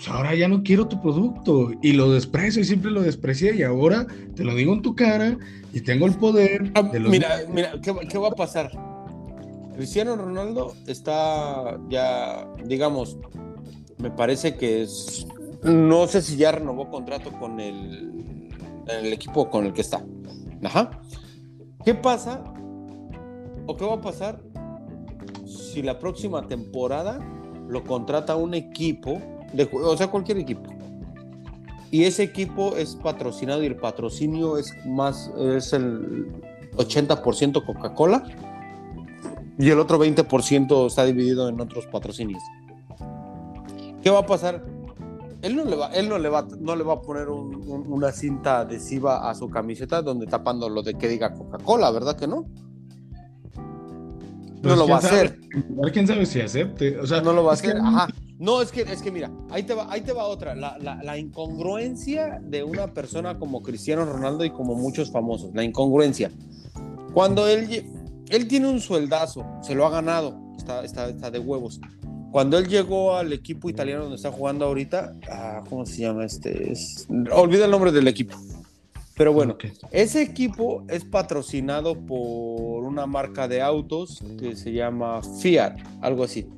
Pues ahora ya no quiero tu producto y lo desprecio y siempre lo desprecié y ahora te lo digo en tu cara y tengo el poder ah, de los mira, mira, ¿qué, va- qué va a pasar? Cristiano Ronaldo está ya, digamos, me parece que es, no sé si ya renovó contrato con el, el equipo con el que está. Ajá. ¿Qué pasa? ¿O qué va a pasar si la próxima temporada lo contrata un equipo, de, o sea, cualquier equipo? Y ese equipo es patrocinado y el patrocinio es más, es el 80% Coca-Cola y el otro 20% está dividido en otros patrocinios. ¿Qué va a pasar él no le va, él no le va, no le va a poner una cinta adhesiva a su camiseta donde tapando lo de que diga Coca-Cola, ¿verdad que no? No lo va a hacer. ¿Quién sabe si acepte? O sea, no lo va a hacer. Ajá. No, es que, es que mira, ahí te va, ahí te va otra. La, la, incongruencia de una persona como Cristiano Ronaldo y como muchos famosos. La incongruencia. Cuando él, él tiene un sueldazo, se lo ha ganado, está, está, está de huevos. Cuando él llegó al equipo italiano donde está jugando ahorita, ah, ¿cómo se llama este? olvida el nombre del equipo. Pero bueno, ese equipo es patrocinado por una marca de autos que se llama Fiat, algo así.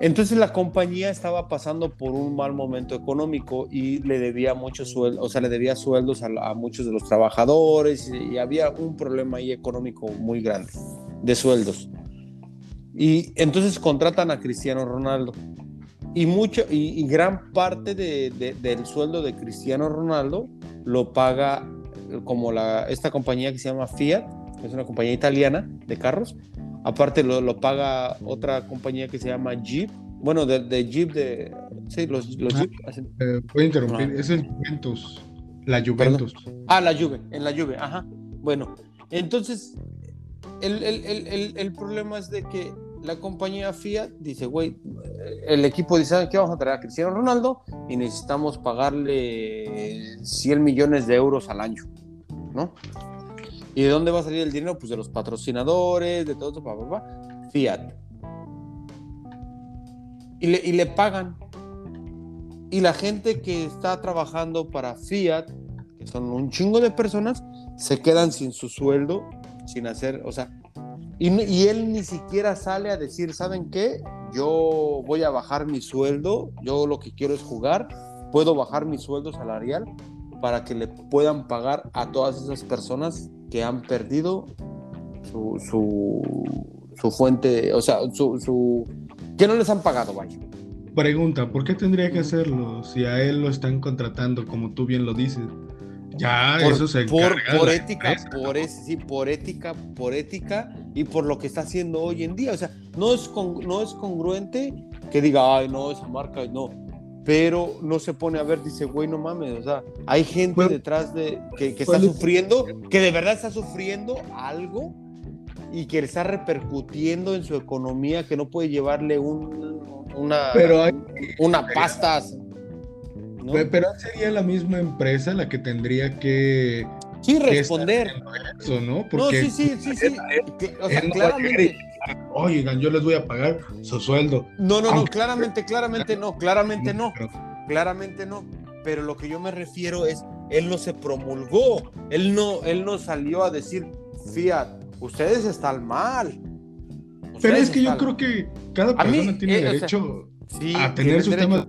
Entonces la compañía estaba pasando por un mal momento económico y le debía muchos sueldos, o sea, le debía sueldos a, muchos de los trabajadores y, había un problema ahí económico muy grande de sueldos. Y entonces contratan a Cristiano Ronaldo. Y, mucho, y, gran parte del sueldo de Cristiano Ronaldo lo paga como la, esta compañía que se llama Fiat, que es una compañía italiana de carros. Aparte lo, lo paga otra compañía que se llama Jeep. Bueno, de, Jeep, de... Sí, los, los ah, Jeep. Eh, interrumpir, es el Juventus. La Juventus. Ah, la Juve, en la Juve, ajá. Bueno, entonces el, el, el, el, problema es de que la compañía Fiat dice, güey, el equipo dice, ¿qué vamos a traer a Cristiano Ronaldo? Y necesitamos pagarle 100 millones de euros al año, ¿no? ¿Y de dónde va a salir el dinero? Pues de los patrocinadores, de todo eso, papá, Fiat. Y le, y le pagan. Y la gente que está trabajando para Fiat, que son un chingo de personas, se quedan sin su sueldo, sin hacer, o sea, y, él ni siquiera sale a decir, ¿saben qué? Yo voy a bajar mi sueldo, yo lo que quiero es jugar, puedo bajar mi sueldo salarial para que le puedan pagar a todas esas personas que han perdido su, su, fuente, o sea, su, su, que no les han pagado, vaya. Pregunta, ¿por qué tendría que hacerlo si a él lo están contratando, como tú bien lo dices? Ya, eso se por, por ética, por, sí, por ética, por ética y por lo que está haciendo hoy en día. O sea, no es, no es congruente que diga, ay, no, esa marca, no. Pero no se pone a ver, dice, güey, no mames. O sea, hay gente detrás de que, que está sufriendo, que de verdad está sufriendo algo y que está repercutiendo en su economía, que no puede llevarle un, una, pero una pasta pero sería la misma empresa la que tendría que. Sí, responder. eso, ¿no? Porque no, sí, sí, sí, sí. o sea, claramente. Oigan, yo les voy a pagar su sueldo. No, no, no, claramente, claramente no, claramente no. Claramente no. Pero lo que yo me refiero es, él no se promulgó, él no, él no salió a decir, Fiat, ustedes están mal. pero es que yo creo que cada persona tiene eh, derecho a tener su tema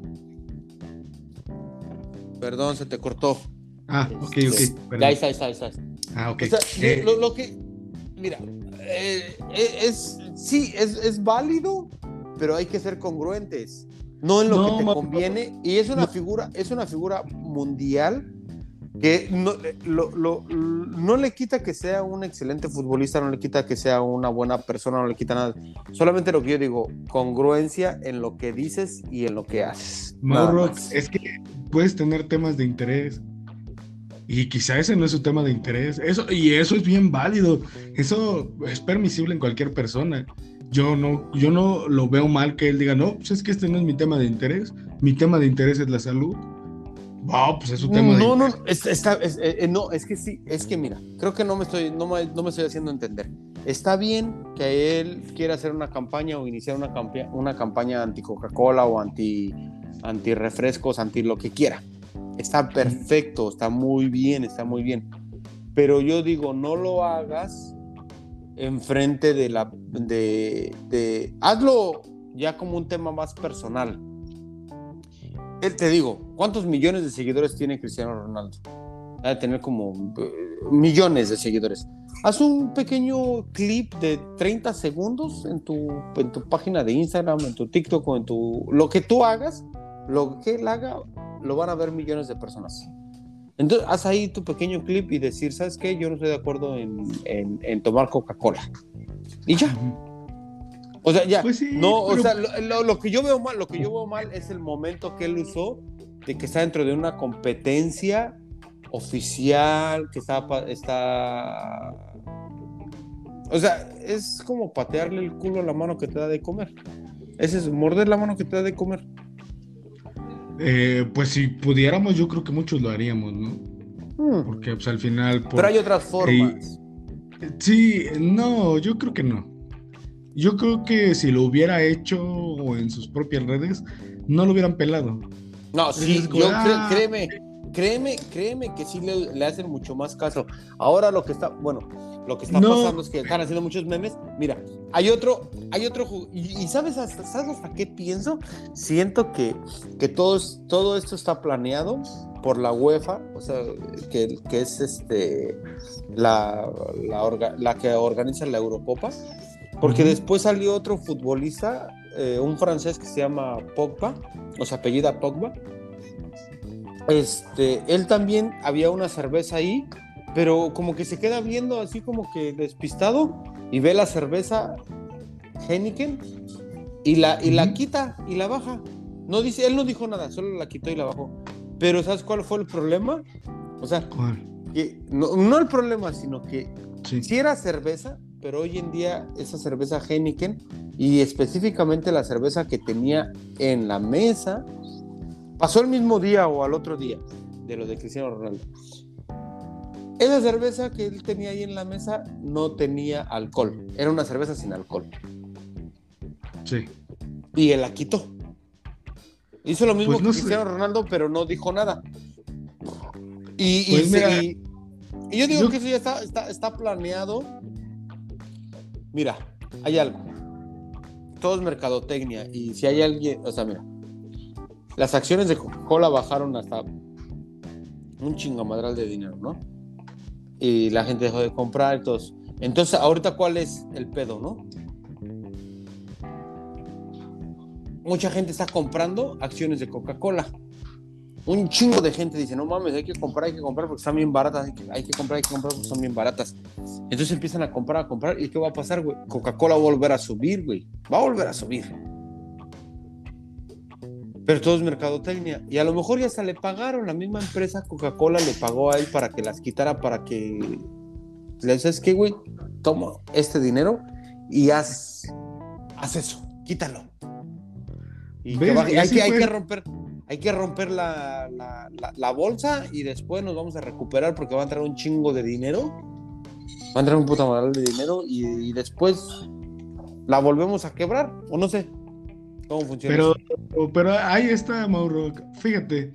Perdón, se te cortó. Ah, ok, ok. Ya está, está, está. Ah, ok. Eh, lo, que, mira, eh, eh, es, sí, es, es, válido, pero hay que ser congruentes. No en lo que te conviene. Y es una figura, es una figura mundial que no, lo, no le quita que sea un excelente futbolista, no le quita que sea una buena persona, no le quita nada. Solamente lo que yo digo, congruencia en lo que dices y en lo que haces. Mauro, es que puedes tener temas de interés. Y quizá ese no es su tema de interés. Eso, y eso es bien válido. Eso es permisible en cualquier persona. Yo no, yo no lo veo mal que él diga, no, pues es que este no es mi tema de interés. Mi tema de interés es la salud Wow, pues es un tema. No, no, es, está, es, eh, eh, no, es que sí, es que mira, creo que no me estoy, no me, no me estoy haciendo entender. Está bien que él quiera hacer una campaña o iniciar una, campaña, una campaña anti Coca-Cola o anti, anti refrescos, anti lo que quiera. Está perfecto, está muy bien, está muy bien. Pero yo digo, no lo hagas enfrente de la, de, de, hazlo ya como un tema más personal te digo, ¿cuántos millones de seguidores tiene Cristiano Ronaldo? Va a tener como eh, millones de seguidores. Haz un pequeño clip de 30 segundos en tu, en tu página de Instagram, en tu TikTok en tu... Lo que tú hagas, lo que él haga, lo van a ver millones de personas. Entonces, haz ahí tu pequeño clip y decir, ¿sabes qué? Yo no estoy de acuerdo en, en tomar Coca-Cola. Y ya. O sea, ya. Pues no, o sea, lo, que yo veo mal, lo que yo veo mal es el momento que él usó de que está dentro de una competencia oficial, que está, está... O sea, es como patearle el culo a la mano que te da de comer. Ese es morder la mano que te da de comer. Eh, pues si pudiéramos, yo creo que muchos lo haríamos, ¿no? Hmm. Porque pues, al final... Pero hay otras formas. sí, no, yo creo que no. Yo creo que si lo hubiera hecho en sus propias redes, no lo hubieran pelado. No, sí, yo ah, créeme, créeme, créeme que sí le, hacen mucho más caso. Ahora lo que está, bueno, lo que está pasando es que están haciendo muchos memes. Mira, hay otro, hay otro, y, sabes, hasta, ¿sabes hasta qué pienso? Siento que, que todo, todo esto está planeado por la UEFA, o sea, que, que es este, la, la, que organiza la Eurocopa, porque después salió otro futbolista, eh, un francés que se llama Pogba, o sea, apellida Pogba, este, él también había una cerveza ahí, pero como que se queda viendo así como que despistado y ve la cerveza Heineken y la, y la quita y la baja. No dice, él no dijo nada, solo la quitó y la bajó. Pero ¿sabes cuál fue el problema? O sea, que no, el problema, sino que si era cerveza, pero hoy en día esa cerveza Heineken y específicamente la cerveza que tenía en la mesa Pasó el mismo día o al otro día de lo de Cristiano Ronaldo. Esa cerveza que él tenía ahí en la mesa no tenía alcohol. Era una cerveza sin alcohol. Sí. Y él la quitó. Hizo lo mismo pues que Cristiano Ronaldo, pero no dijo nada. Y, pues yo digo que eso ya está, está planeado. Mira, hay algo. Todo es mercadotecnia. Y si hay alguien, o sea, mira, las acciones de Coca-Cola bajaron hasta un chingamadral de dinero, ¿no? Y la gente dejó de comprar, entonces, entonces ahorita cuál es el pedo, ¿no? Mucha gente está comprando acciones de Coca-Cola. Un chingo de gente dice, no mames, hay que comprar, hay que comprar porque están bien baratas, hay que, hay que comprar, hay que comprar porque están bien baratas. Entonces empiezan a comprar, a comprar, ¿y qué va a pasar, güey? Coca-Cola va a volver a subir, güey. Va a volver a subir pero todo es mercadotecnia. Y a lo mejor ya hasta le pagaron, la misma empresa Coca-Cola le pagó a él para que las quitara, para que le dices que, güey, toma este dinero y haz, haz eso, quítalo. Y hay, que, romper, hay que romper la, la, bolsa y después nos vamos a recuperar porque va a entrar un chingo de dinero. Va a entrar un puta madre de dinero y, y después la volvemos a quebrar, o no sé. ¿Cómo funciona? Pero, pero ahí está, Mauro. Fíjate,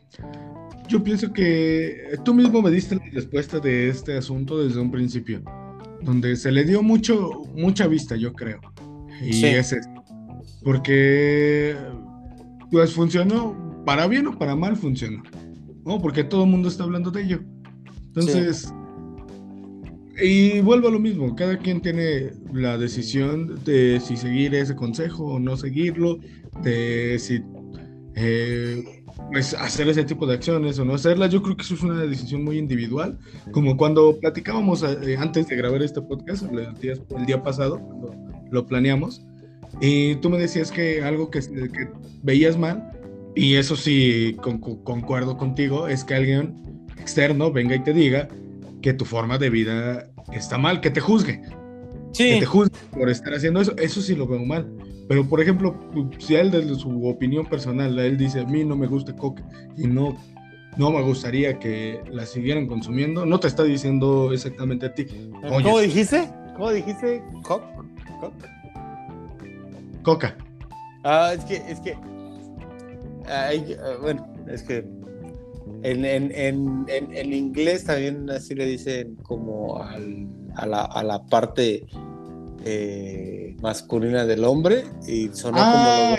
yo pienso que tú mismo me diste la respuesta de este asunto desde un principio, donde se le dio mucho, mucha vista, yo creo. Y es Porque, pues funcionó, para bien o para mal funcionó. ¿no? Porque todo el mundo está hablando de ello. Entonces, y vuelvo a lo mismo, cada quien tiene la decisión de si seguir ese consejo o no seguirlo, de si eh, pues hacer ese tipo de acciones o no hacerlas. Yo creo que eso es una decisión muy individual, como cuando platicábamos eh, antes de grabar este podcast, el día, el día pasado, cuando lo planeamos, y tú me decías que algo que, que veías mal, y eso sí concuerdo contigo, es que alguien externo venga y te diga que tu forma de vida está mal, que te juzgue. Sí. Que te juzgue por estar haciendo eso, eso sí lo veo mal. Pero, por ejemplo, si a él, desde su opinión personal, él dice, a mí no me gusta coca y no, no me gustaría que la siguieran consumiendo, no te está diciendo exactamente a ti. ¿Cómo dijiste? ¿Cómo dijiste? ¿Coca? Coca. Ah, es que, es que, ah, bueno, es que en, en, en, en, inglés también así le dicen como al, a, la, a la parte eh, masculina del hombre y sonó ah,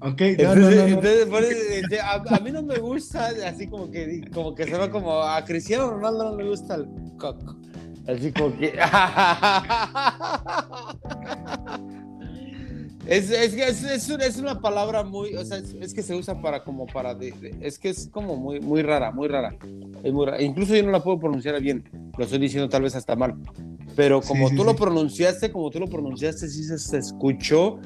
como okay. no, no, entonces, a, mí no me gusta así como que como que suena como a Cristiano Ronaldo no le gusta el coco así como que [laughs] [laughs] Es, es, es, es, una palabra muy, o sea, es, que se usa para como para, es que es como muy, muy rara, muy rara. Es muy rara. Incluso yo no la puedo pronunciar bien, lo estoy diciendo tal vez hasta mal. Pero como tú lo pronunciaste, como tú lo pronunciaste, sí se, escuchó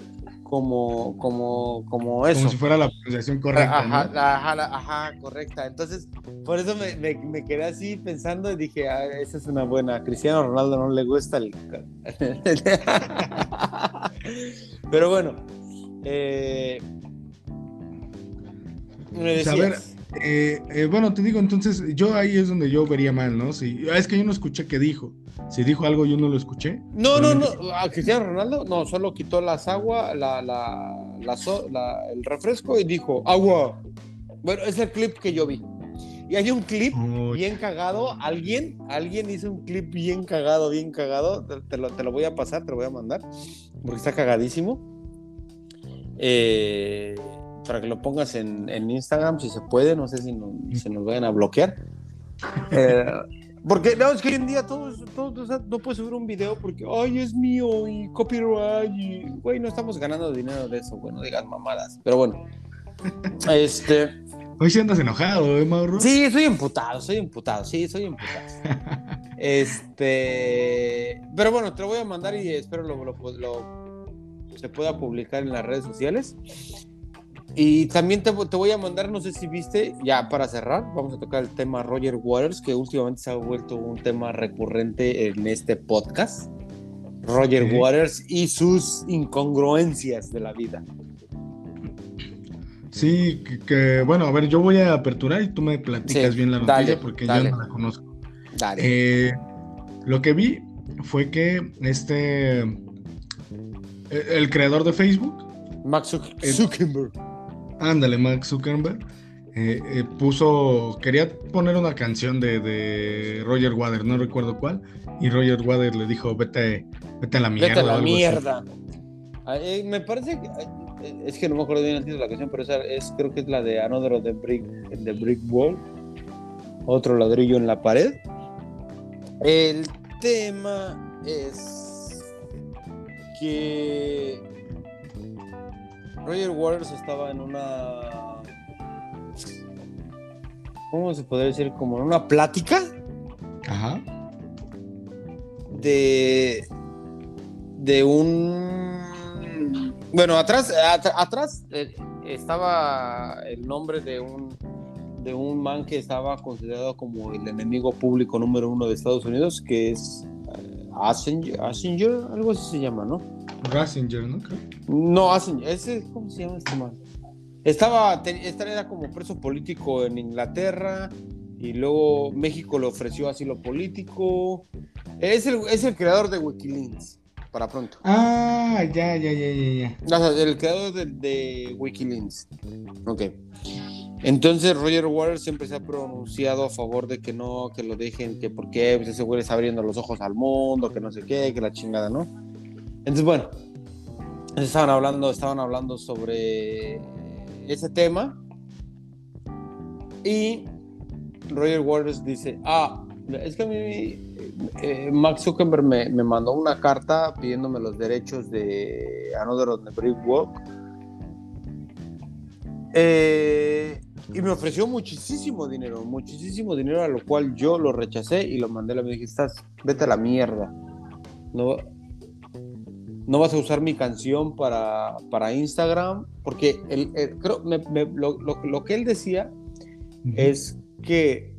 como, como, como eso. Como si fuera la pronunciación correcta. Ajá, ajá, ajá, correcta. Entonces, por eso me, me, me, quedé así pensando y dije, ah, esa es una buena. Cristiano Ronaldo no le gusta el. [laughs] Pero bueno. Eh... Me decías. a ver, eh, eh, bueno, te digo, entonces, yo ahí es donde yo vería mal, ¿no? Si, es que yo no escuché qué dijo. Si dijo algo, yo no lo escuché. No, no, no. A Cristiano Ronaldo, no, solo quitó las aguas, la, la, la, el refresco y dijo, agua. Bueno, es el clip que yo vi. Y hay un clip bien cagado. Alguien, alguien hizo un clip bien cagado, bien cagado. Te, lo, te lo voy a pasar, te lo voy a mandar. Porque está cagadísimo. Eh para que lo pongas en, en, Instagram, si se puede, no sé si, se nos vayan a bloquear. [laughs] Eh, porque no, es que hoy en día todos, no puedes subir un video porque, ay, es mío y copyright y, güey, no estamos ganando dinero de eso, bueno, digas mamadas. Pero bueno, [laughs] este... Hoy sí andas enojado, ¿eh, Mauro? Sí, soy imputado, soy imputado, sí, soy imputado. [laughs] este... Pero bueno, te lo voy a mandar y espero lo, lo, lo se pueda publicar en las redes sociales. Y también te, voy a mandar, no sé si viste, ya para cerrar, vamos a tocar el tema Roger Waters, que últimamente se ha vuelto un tema recurrente en este podcast. Roger Waters y sus incongruencias de la vida. Sí, que, bueno, a ver, yo voy a aperturar y tú me platicas bien la noticia porque yo no la conozco. Eh, lo que vi fue que este, el, creador de Facebook, Max Zuckerberg. Ándale, Mark Zuckerberg. Eh, eh, puso, quería poner una canción de, Roger Wader, no recuerdo cuál, y Roger Wader le dijo, vete, vete a la mierda. Vete a la mierda. Eh, me parece que, es que no me acuerdo bien el título de la canción, pero esa es, creo que es la de Another of the Brick, the Brick Wall, otro ladrillo en la pared. El tema es que Roger Waters estaba en una. ¿Cómo se podría decir? Como en una plática. Ajá. De. De un. Bueno, atrás, atrás eh, estaba el nombre de un de un man que estaba considerado como el enemigo público número uno de Estados Unidos, que es uh, algo así se llama, ¿no? Rasinger, ¿no? No, ese, ¿cómo se llama este man? Estaba, esta era como preso político en Inglaterra y luego México le ofreció asilo político. Es el, es el creador de Wikileaks, para pronto. Ah, ya, ya, ya, ya, ya. El creador de, de Wikileaks. Ok. Entonces Roger Waters siempre se ha pronunciado a favor de que no, que lo dejen, que porque pues, ese güey está abriendo los ojos al mundo, que no sé qué, que la chingada, ¿no? Entonces, bueno, estaban hablando, estaban hablando sobre ese tema y Roger Waters dice, ah, es que a mí eh, Max Zuckerberg me, mandó una carta pidiéndome los derechos de Another on the Brick Walk. Eh, y me ofreció muchísimo dinero, muchísimo dinero, a lo cual yo lo rechacé y lo mandé me dije, estás, vete a la mierda. No, no vas a usar mi canción para, para Instagram, porque el, creo, lo, que él decía es que,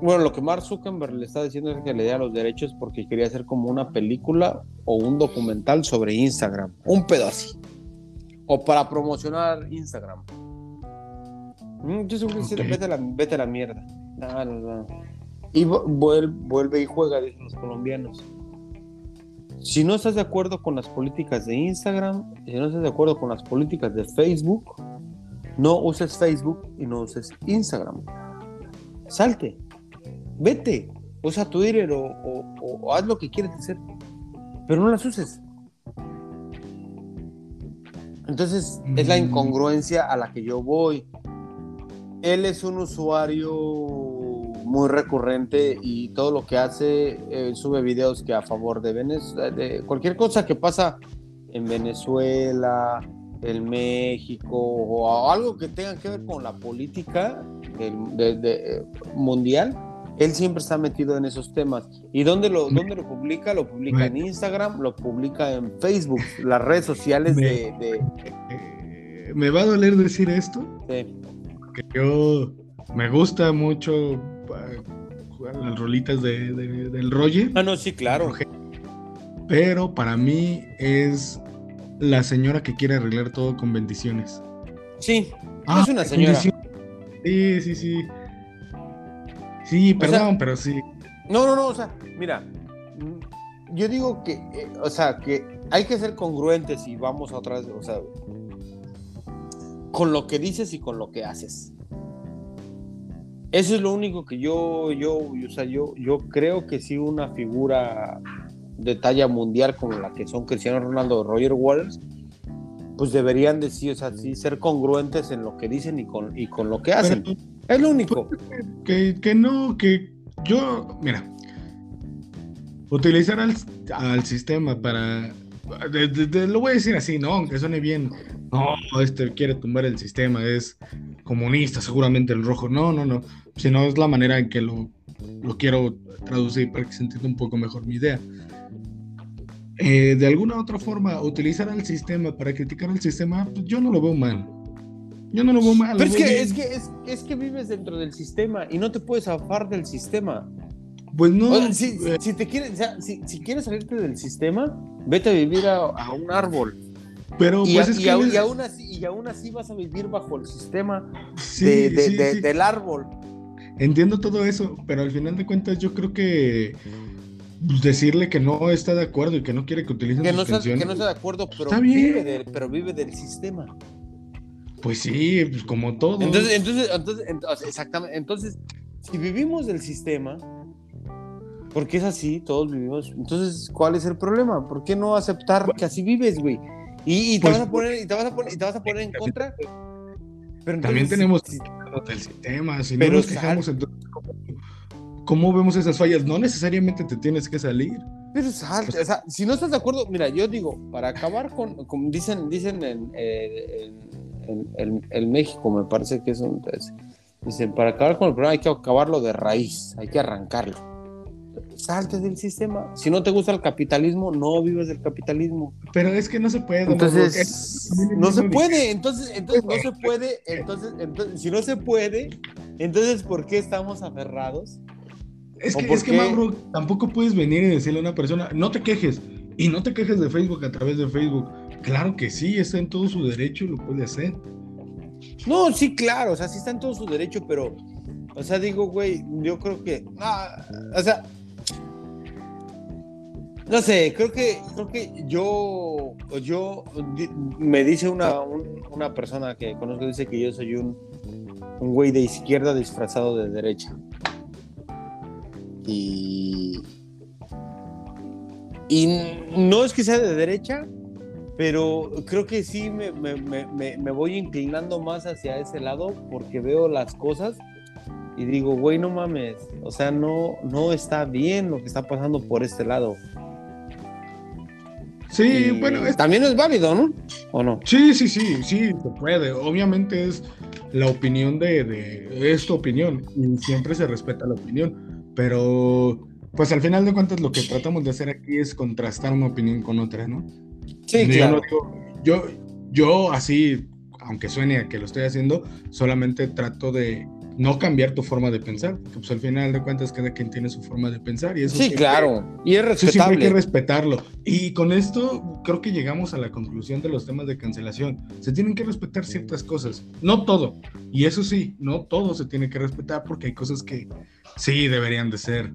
bueno, lo que Mark Zuckerberg le está diciendo es que le dé los derechos porque quería hacer como una película o un documental sobre Instagram, un pedo así, o para promocionar Instagram. Mm, yo seguro que vete, a la, vete a la mierda. Y vuelve, vuelve y juega, dicen los colombianos. Si no estás de acuerdo con las políticas de Instagram, si no estás de acuerdo con las políticas de Facebook, no uses Facebook y no uses Instagram. Salte, vete, usa Twitter o, o, haz lo que quieres hacer, pero no las uses. Entonces es la mm. incongruencia a la que yo voy. Él es un usuario muy recurrente y todo lo que hace, eh, sube videos que a favor de Venezuela, de cualquier cosa que pasa en Venezuela, en México o algo que tenga que ver con la política de, mundial, él siempre está metido en esos temas. ¿Y dónde lo, dónde lo publica? Lo publica en Instagram, lo publica en Facebook, las redes sociales de, eh, Me va a doler decir esto. Sí. Que yo me gusta mucho jugar las rolitas de, del Roger. Ah, no, sí, claro. Pero para mí es la señora que quiere arreglar todo con bendiciones. Sí, ah, es una señora. Sí, sí, sí. Sí, perdón, pero sí. No, no, no, o sea, mira, yo digo que, eh, o sea, que hay que ser congruentes y vamos a otras, o sea, con lo que dices y con lo que haces. Eso es lo único que yo, yo, o sea, yo, yo creo que sí una figura de talla mundial como la que son Cristiano Ronaldo o Roger Waters, pues deberían decir, o sea, sí ser congruentes en lo que dicen y con, y con lo que hacen. Es lo único. Que, que no, que yo, mira, utilizar al, al sistema para. lo voy a decir así, ¿no? Aunque suene bien. No, este quiere tumbar el sistema, es comunista, seguramente el rojo. No, no, no. Sino es la manera en que lo, lo quiero traducir para que se entienda un poco mejor mi idea. Eh, de alguna otra forma, utilizar al sistema para criticar al sistema, pues yo no lo veo mal. Yo no lo veo mal. Pero es que, es, que, es, que vives dentro del sistema y no te puedes zafar del sistema. Pues no. si, eh. si, te quieres, si, si, quieres salirte del sistema, vete a vivir a, un árbol. Pero y, pues es que y, aún así, y aún así vas a vivir bajo el sistema de, de, del árbol. Entiendo todo eso, pero al final de cuentas yo creo que decirle que no está de acuerdo y que no quiere que utilicen que sus no canciones, que no está de acuerdo, pero, vive pero vive del sistema. Pues sí, pues como todo. Entonces, entonces, entonces, exactamente. Entonces, si vivimos del sistema, porque es así, todos vivimos. Entonces, ¿cuál es el problema? ¿Por qué no aceptar que así vives, güey? Y, te pues, vas a poner, y te vas a poner, y te vas a poner en contra. Pero también tenemos si, el sistema, si no nos quejamos, entonces, ¿cómo, vemos esas fallas? No necesariamente te tienes que salir. Pero salte, o sea, si no estás de acuerdo, mira, yo digo, para acabar con, como dicen, dicen en, eh, el, México, me parece que es un. Dicen, para acabar con el problema hay que acabarlo de raíz, hay que arrancarlo. Salte del sistema. Si no te gusta el capitalismo, no vives del capitalismo. Pero es que no se puede. Entonces, no se puede. Entonces, entonces no se puede. Entonces, entonces, si no se puede, entonces, ¿por qué estamos aferrados? Es que, es que Mauro, tampoco puedes venir y decirle a una persona, no te quejes. Y no te quejes de Facebook a través de Facebook. Claro que sí, está en todo su derecho y lo puede hacer. No, sí, claro, o sea, sí está en todo su derecho, pero, o sea, digo, güey, yo creo que, o sea, no sé, creo que, creo que yo, yo, me dice una, una persona que conozco, dice que yo soy un, un güey de izquierda disfrazado de derecha. Y, y no es que sea de derecha, pero creo que sí me, voy inclinando más hacia ese lado porque veo las cosas y digo, güey, no mames, o sea, no, no está bien lo que está pasando por este lado. Sí, bueno. También es válido, ¿no? ¿O no? Sí, sí, sí, sí, se puede. Obviamente es la opinión de, de, es tu opinión y siempre se respeta la opinión, pero pues al final de cuentas lo que tratamos de hacer aquí es contrastar una opinión con otra, ¿no? Sí, claro. Yo, yo, así, aunque suene a que lo estoy haciendo, solamente trato de no cambiar tu forma de pensar, porque pues al final de cuentas cada quien tiene su forma de pensar y eso sí, claro, y es respetable. hay que respetarlo. Y con esto creo que llegamos a la conclusión de los temas de cancelación. Se tienen que respetar ciertas cosas, no todo. Y eso sí, no todo se tiene que respetar porque hay cosas que sí deberían de ser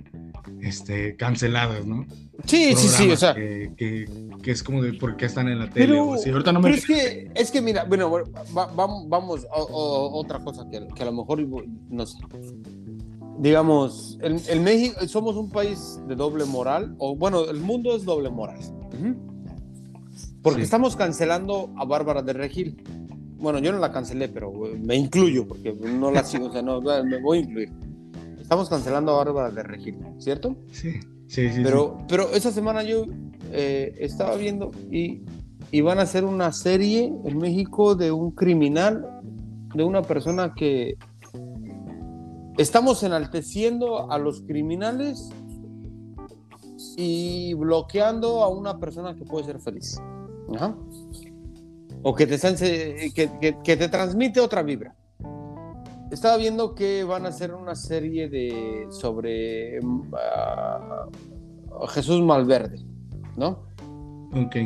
este, canceladas, ¿no? Sí, sí, sí, o sea. Que, es como de por qué están en la tele pero, Ahorita no me. es que, es que mira, bueno, vamos a otra cosa que, a lo mejor, no sé. Digamos, en, México somos un país de doble moral, o bueno, el mundo es doble moral. Porque estamos cancelando a Bárbara de Regil. Bueno, yo no la cancelé, pero me incluyo, porque no la sigo, o sea, no, me voy a incluir. Estamos cancelando a Bárbara de Regil, ¿cierto? Sí. Sí, sí, pero, pero esa semana yo eh, estaba viendo y, y, van a hacer una serie en México de un criminal, de una persona que estamos enalteciendo a los criminales y bloqueando a una persona que puede ser feliz. O que te, que, te transmite otra vibra. Estaba viendo que van a hacer una serie de sobre ah, Jesús Malverde, ¿no? Ok.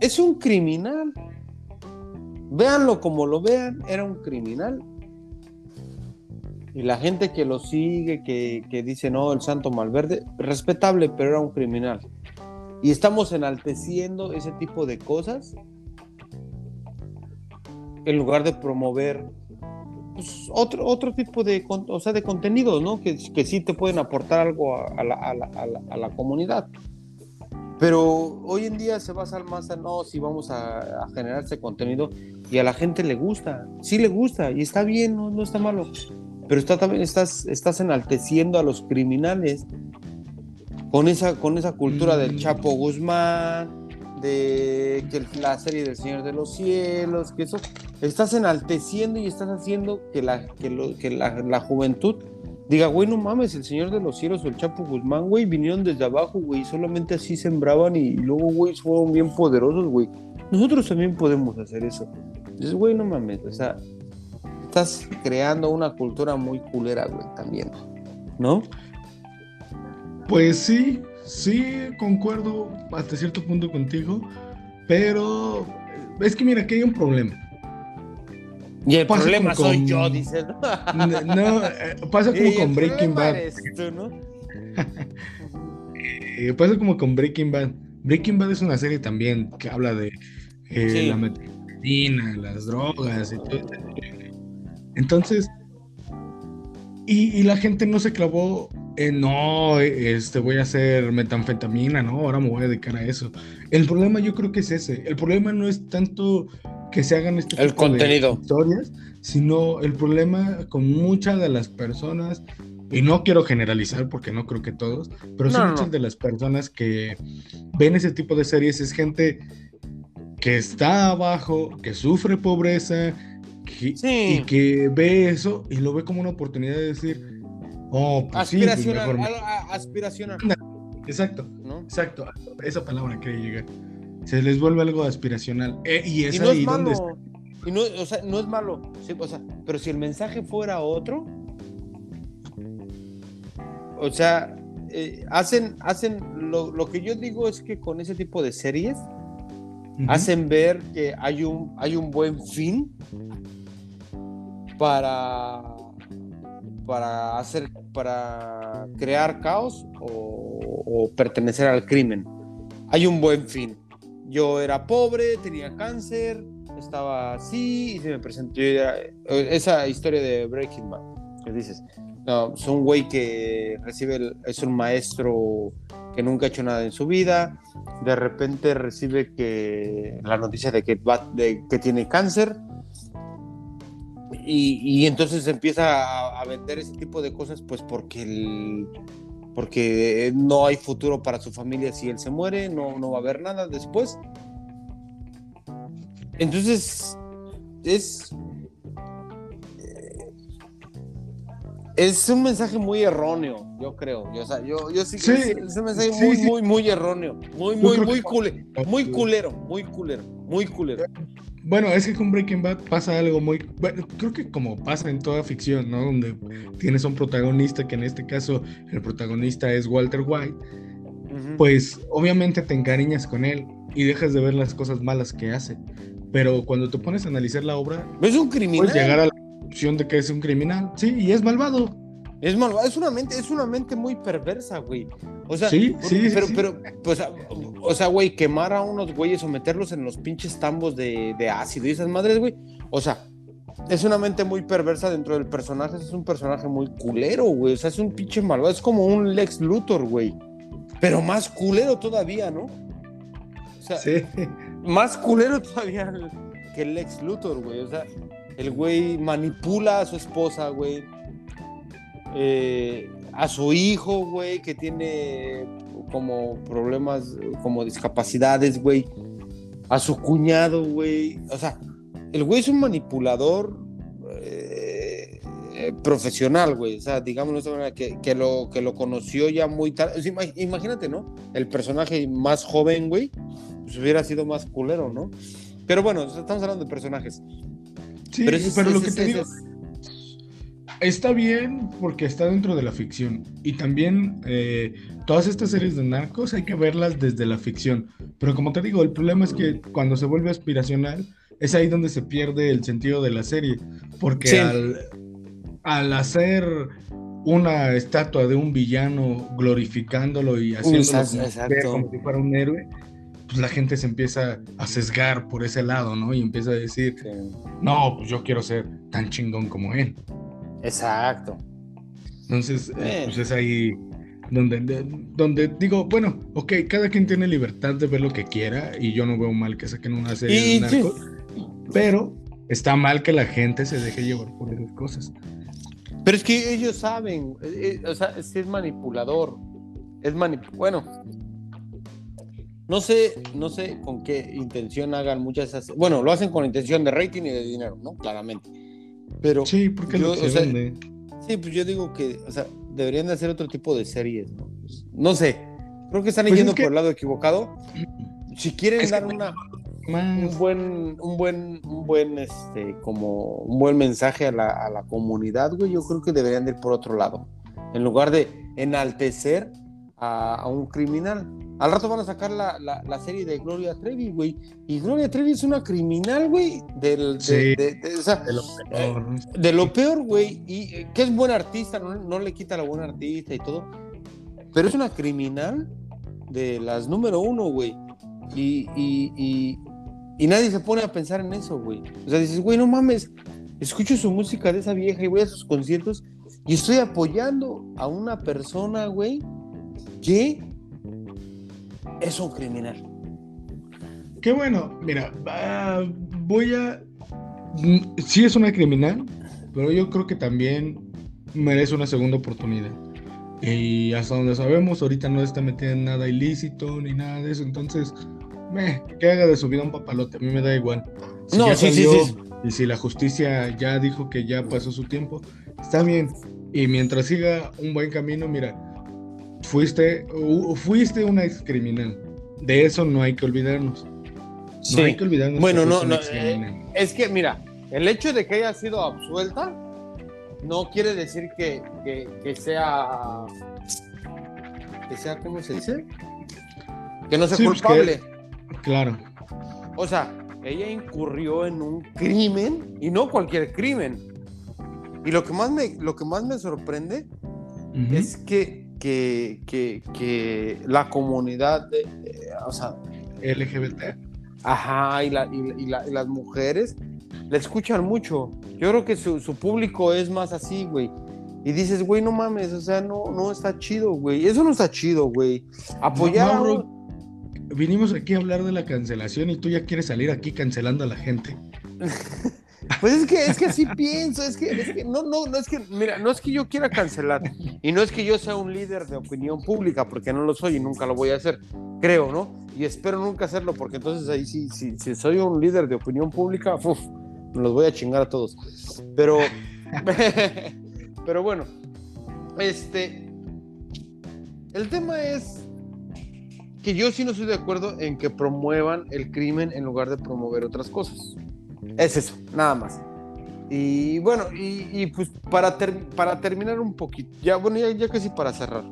Es un criminal. Véanlo como lo vean, era un criminal. Y la gente que lo sigue, que, que dice, no, el santo Malverde, respetable, pero era un criminal. Y estamos enalteciendo ese tipo de cosas en lugar de promover pues, otro, otro tipo de, o sea, de contenidos, ¿no? Que, que sí te pueden aportar algo a, la, a, la, a, la, comunidad. Pero hoy en día se basa más en, no, si vamos a, generar ese contenido y a la gente le gusta, sí le gusta y está bien, no, no está malo. Pero está, también estás, estás enalteciendo a los criminales con esa, con esa cultura del mm. Chapo Guzmán, de que la serie del Señor de los Cielos, que eso estás enalteciendo y estás haciendo que la, que, que la, juventud diga, güey, no mames, el Señor de los Cielos o el Chapo Guzmán, güey, vinieron desde abajo, güey, solamente así sembraban y luego, güey, fueron bien poderosos, güey. Nosotros también podemos hacer eso. Dices, güey, no mames, o sea, estás creando una cultura muy culera, güey, también, ¿no? Pues sí, sí, concuerdo hasta cierto punto contigo, pero es que mira, aquí hay un problema. Y el problema soy yo, dices. No, [laughs] eh, pasa [laughs] como con Breaking Bad. Eh, pasa como con Breaking Bad. Breaking Bad es una serie también que habla de eh, la medicina, las drogas y todo. Entonces, y, la gente no se clavó en, no, este, voy a hacer metanfetamina, no, ahora me voy a dedicar a eso. El problema yo creo que es ese. El problema no es tanto que se hagan este el contenido. de historias, sino el problema con muchas de las personas, y no quiero generalizar porque no creo que todos, pero sí muchas de las personas que ven ese tipo de series es gente que está abajo, que sufre pobreza, y que ve eso y lo ve como una oportunidad de decir, oh, pues aspiracional, sí, aspiracional. Exacto, exacto, esa palabra quiere llegar. Se les vuelve algo aspiracional. Eh, y es ahí donde Y no, o sea, no es malo, o sea, pero si el mensaje fuera otro, o sea, eh, hacen, hacen, lo, lo, que yo digo es que con ese tipo de series, hacen ver que hay un, hay un buen fin para, para hacer, para crear caos o, pertenecer al crimen. Hay un buen fin. Yo era pobre, tenía cáncer, estaba así y se me presentó esa historia de Breaking Bad que dices. No, es un güey que recibe, es un maestro que nunca ha hecho nada en su vida, de repente recibe que la noticia de que, de que tiene cáncer y, entonces empieza a, vender ese tipo de cosas, pues porque, porque no hay futuro para su familia si él se muere, no, no va a haber nada después. Entonces, es. Es un mensaje muy erróneo, yo creo. Yo, o sea, yo, yo sí, es un mensaje muy, muy, muy erróneo. Muy, muy, muy, culero, muy culero, muy culero, muy culero. Bueno, es que con Breaking Bad pasa algo muy. Bueno, creo que como pasa en toda ficción, ¿no? Donde tienes un protagonista, que en este caso el protagonista es Walter White, pues obviamente te encariñas con él y dejas de ver las cosas malas que hace. Pero cuando te pones a analizar la obra. Es un criminal. Puedes llegar a la conclusión de que es un criminal. Sí, y es malvado. Es malvado, es una mente, es una mente muy perversa, güey. O sea, sí, sí, pero, pero, pues, o sea, güey, quemar a unos güeyes o meterlos en los pinches tambos de, de ácido y esas madres, güey. O sea, es una mente muy perversa dentro del personaje. Es un personaje muy culero, güey. O sea, es un pinche malvado. Es como un Lex Luthor, güey. Pero más culero todavía, ¿no? O sea, sí. más culero todavía que el Lex Luthor, güey. O sea, el güey manipula a su esposa, güey eh, a su hijo, güey, que tiene como problemas, como discapacidades, güey, a su cuñado, güey, o sea, el güey es un manipulador eh, eh, profesional, güey. O sea, digamos que, que, lo, que lo conoció ya muy tarde. imagínate, ¿no? El personaje más joven, güey, pues hubiera sido más culero, ¿no? Pero bueno, estamos hablando de personajes. Sí, pero, lo que te digo, está bien porque está dentro de la ficción. Y también eh, todas estas series de narcos hay que verlas desde la ficción. Pero como te digo, el problema es que cuando se vuelve aspiracional, es ahí donde se pierde el sentido de la serie. Porque al, hacer una estatua de un villano, glorificándolo y haciéndolo como si fuera un héroe, pues la gente se empieza a sesgar por ese lado, ¿no? Y empieza a decir, no, pues yo quiero ser tan chingón como él. Exacto. Entonces, eh, pues es ahí donde, donde digo, bueno, ok, cada quien tiene libertad de ver lo que quiera y yo no veo mal que saquen una serie de narcos, pero está mal que la gente se deje llevar por esas cosas. Pero es que ellos saben, eh, eh, o sea, es, es manipulador, es manip bueno, no sé, no sé con qué intención hagan muchas esas, bueno, lo hacen con intención de rating y de dinero, ¿no? Claramente. Pero sí, porque yo, Sí, pues yo digo que, o sea, deberían de hacer otro tipo de series, ¿no? no sé, creo que están pues yendo por el lado equivocado. Si quieren dar una un buen, un buen, un buen, este, como un buen mensaje a la, a la comunidad, güey, yo creo que deberían de ir por otro lado. En lugar de enaltecer a, un criminal. Al rato van a sacar la, la, serie de Gloria Trevi, güey. Y Gloria Trevi es una criminal, güey. Del, de, de, lo peor. güey. Y eh, que es buena artista, no, no le quita la buena artista y todo. Pero es una criminal de las número uno, güey. Y, y, y, y, nadie se pone a pensar en eso, güey. O sea, dices, güey, no mames. Escucho su música de esa vieja y voy a sus conciertos y estoy apoyando a una persona, güey, que es un criminal. Qué bueno, mira, voy a... Sí es una criminal, pero yo creo que también merece una segunda oportunidad. Y hasta donde sabemos, ahorita no está metida en nada ilícito ni nada de eso, entonces, me, que haga de su vida un papalote, a mí me da igual. no, sí, sí, sí. Y si la justicia ya dijo que ya pasó su tiempo, está bien. Y mientras siga un buen camino, mira, fuiste, fuiste una ex criminal. De eso no hay que olvidarnos. No hay que olvidarnos. Bueno, no, no eh, es que mira, el hecho de que haya sido absuelta no quiere decir que, que, sea, que sea, ¿cómo se dice? Que no sea pues culpable. claro. O sea, ella incurrió en un crimen y no cualquier crimen. Y lo que más me, lo que más me sorprende es que que, que, que la comunidad, de, o sea, LGBT. Ajá, y, la, y, las mujeres le escuchan mucho. Yo creo que su, su público es más así, güey. Y dices, güey, no mames, o sea, no, no está chido, güey. Eso no está chido, güey. Apoyar. vinimos aquí a hablar de la cancelación y tú ya quieres salir aquí cancelando a la gente. [laughs] Pues es que, es que así pienso, es que, es que, no, no, no es que, mira, no es que yo quiera cancelar y no es que yo sea un líder de opinión pública, porque no lo soy y nunca lo voy a hacer, creo, ¿no? Y espero nunca hacerlo, porque entonces ahí sí, sí, si soy un líder de opinión pública, uf, me los voy a chingar a todos. Pero, [laughs] pero bueno, este, el tema es que yo sí no estoy de acuerdo en que promuevan el crimen en lugar de promover otras cosas. Es eso, nada más. Y bueno, y, pues para, para terminar un poquito, ya bueno, ya, casi para cerrar.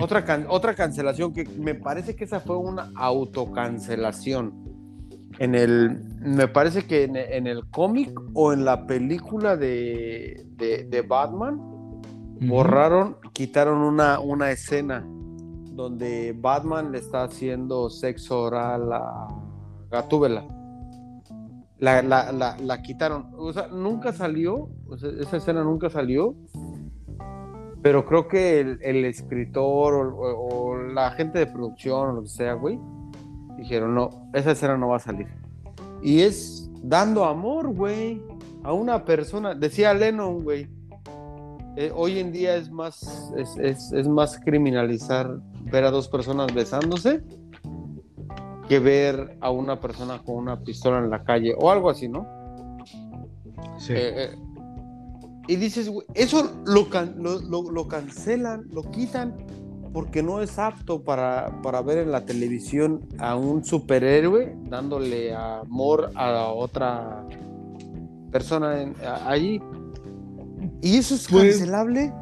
Otra, otra cancelación que me parece que esa fue una autocancelación. En el, me parece que en, el cómic o en la película de, de, Batman, borraron, quitaron una, una escena donde Batman le está haciendo sexo oral a Gatúbela la, la, la, la, quitaron. O sea, nunca salió, esa escena nunca salió, pero creo que el, escritor o, la gente de producción o lo que sea, güey, dijeron, no, esa escena no va a salir. Y es dando amor, güey, a una persona. Decía Lennon, güey, eh, hoy en día es más, es, es más criminalizar ver a dos personas besándose que ver a una persona con una pistola en la calle o algo así, ¿no? Sí. Eh, eh, y dices, eso lo, lo, lo, cancelan, lo quitan, porque no es apto para, para, ver en la televisión a un superhéroe dándole amor a otra persona allí. ¿Y eso es pues, cancelable?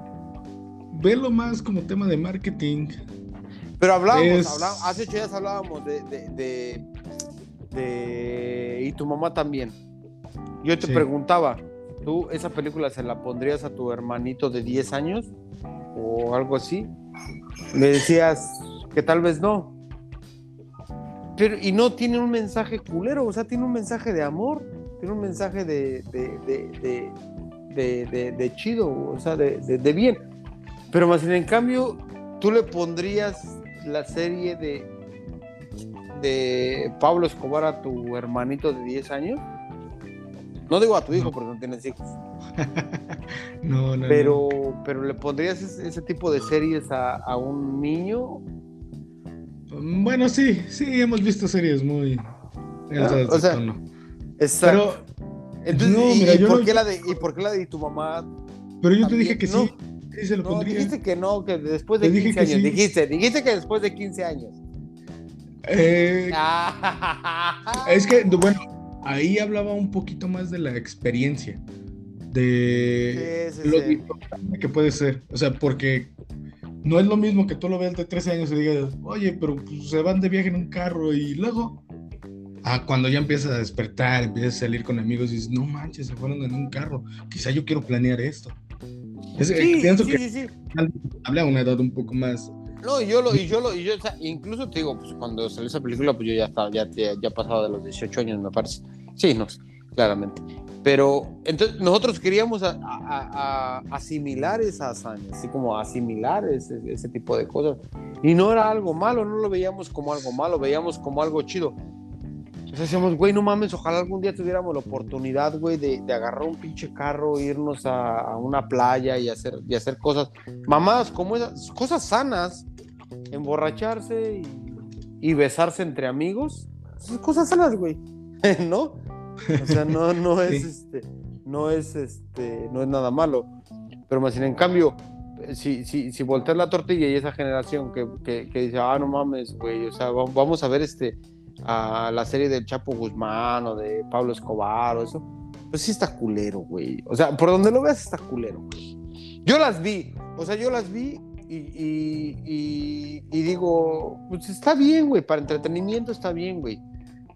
Velo más como tema de marketing. Pero hablábamos, hace ocho días hablábamos de, de, Y tu mamá también. Yo te preguntaba, ¿tú esa película se la pondrías a tu hermanito de 10 años? ¿O algo así? Me decías que tal vez no. Pero, y no tiene un mensaje culero, o sea, tiene un mensaje de amor, tiene un mensaje de, de, de, de chido, o sea, de, bien. Pero más en cambio, tú le pondrías la serie de, de Pablo Escobar a tu hermanito de 10 años. No digo a tu hijo porque no tienes hijos. [laughs] no, no, pero, pero le pondrías ese, tipo de series a, un niño. Bueno, sí, sí, hemos visto series muy. Ah, o sea, exacto. Entonces, ¿y, por qué la de, ¿y por qué la de tu mamá? Pero yo te dije que sí. Sí, lo dijiste que no, que después de 15 años. Dijiste, dijiste que después de 15 años. Eh, [laughs] es que, bueno, ahí hablaba un poquito más de la experiencia. De lo importante que puede ser. O sea, porque no es lo mismo que tú lo veas de 13 años y digas, oye, pero pues, se van de viaje en un carro y luego. Ah, cuando ya empiezas a despertar, empiezas a salir con amigos y dices, no manches, se fueron en un carro. Quizá yo quiero planear esto. Es, sí, pienso sí, que sí, habla a una edad un poco más. No, yo lo, y yo lo, y yo, o sea, incluso te digo, pues cuando salió esa película, pues yo ya estaba, ya, ya, ya pasado de los 18 años, me parece. Sí, no, claramente. Pero entonces nosotros queríamos a, a, a asimilar esa hazaña, así como asimilar ese, ese, tipo de cosas. Y no era algo malo, no lo veíamos como algo malo, veíamos como algo chido. Entonces decíamos, güey, no mames, ojalá algún día tuviéramos la oportunidad, güey, de, de, agarrar un pinche carro, irnos a, a, una playa y hacer, y hacer cosas, mamadas como esas, cosas sanas, emborracharse y, y besarse entre amigos, cosas sanas, güey, [laughs] ¿no? O sea, no, no es este, no es este, no es nada malo. Pero más en cambio, si, si, si volteas la tortilla y esa generación que, que, que dice, ah, no mames, güey, o sea, vamos a ver este a la serie del Chapo Guzmán o de Pablo Escobar o eso, pues sí está culero, güey. O sea, por donde lo veas está culero, güey. Yo las vi, o sea, yo las vi y, y, digo, pues está bien, güey, para entretenimiento está bien, güey.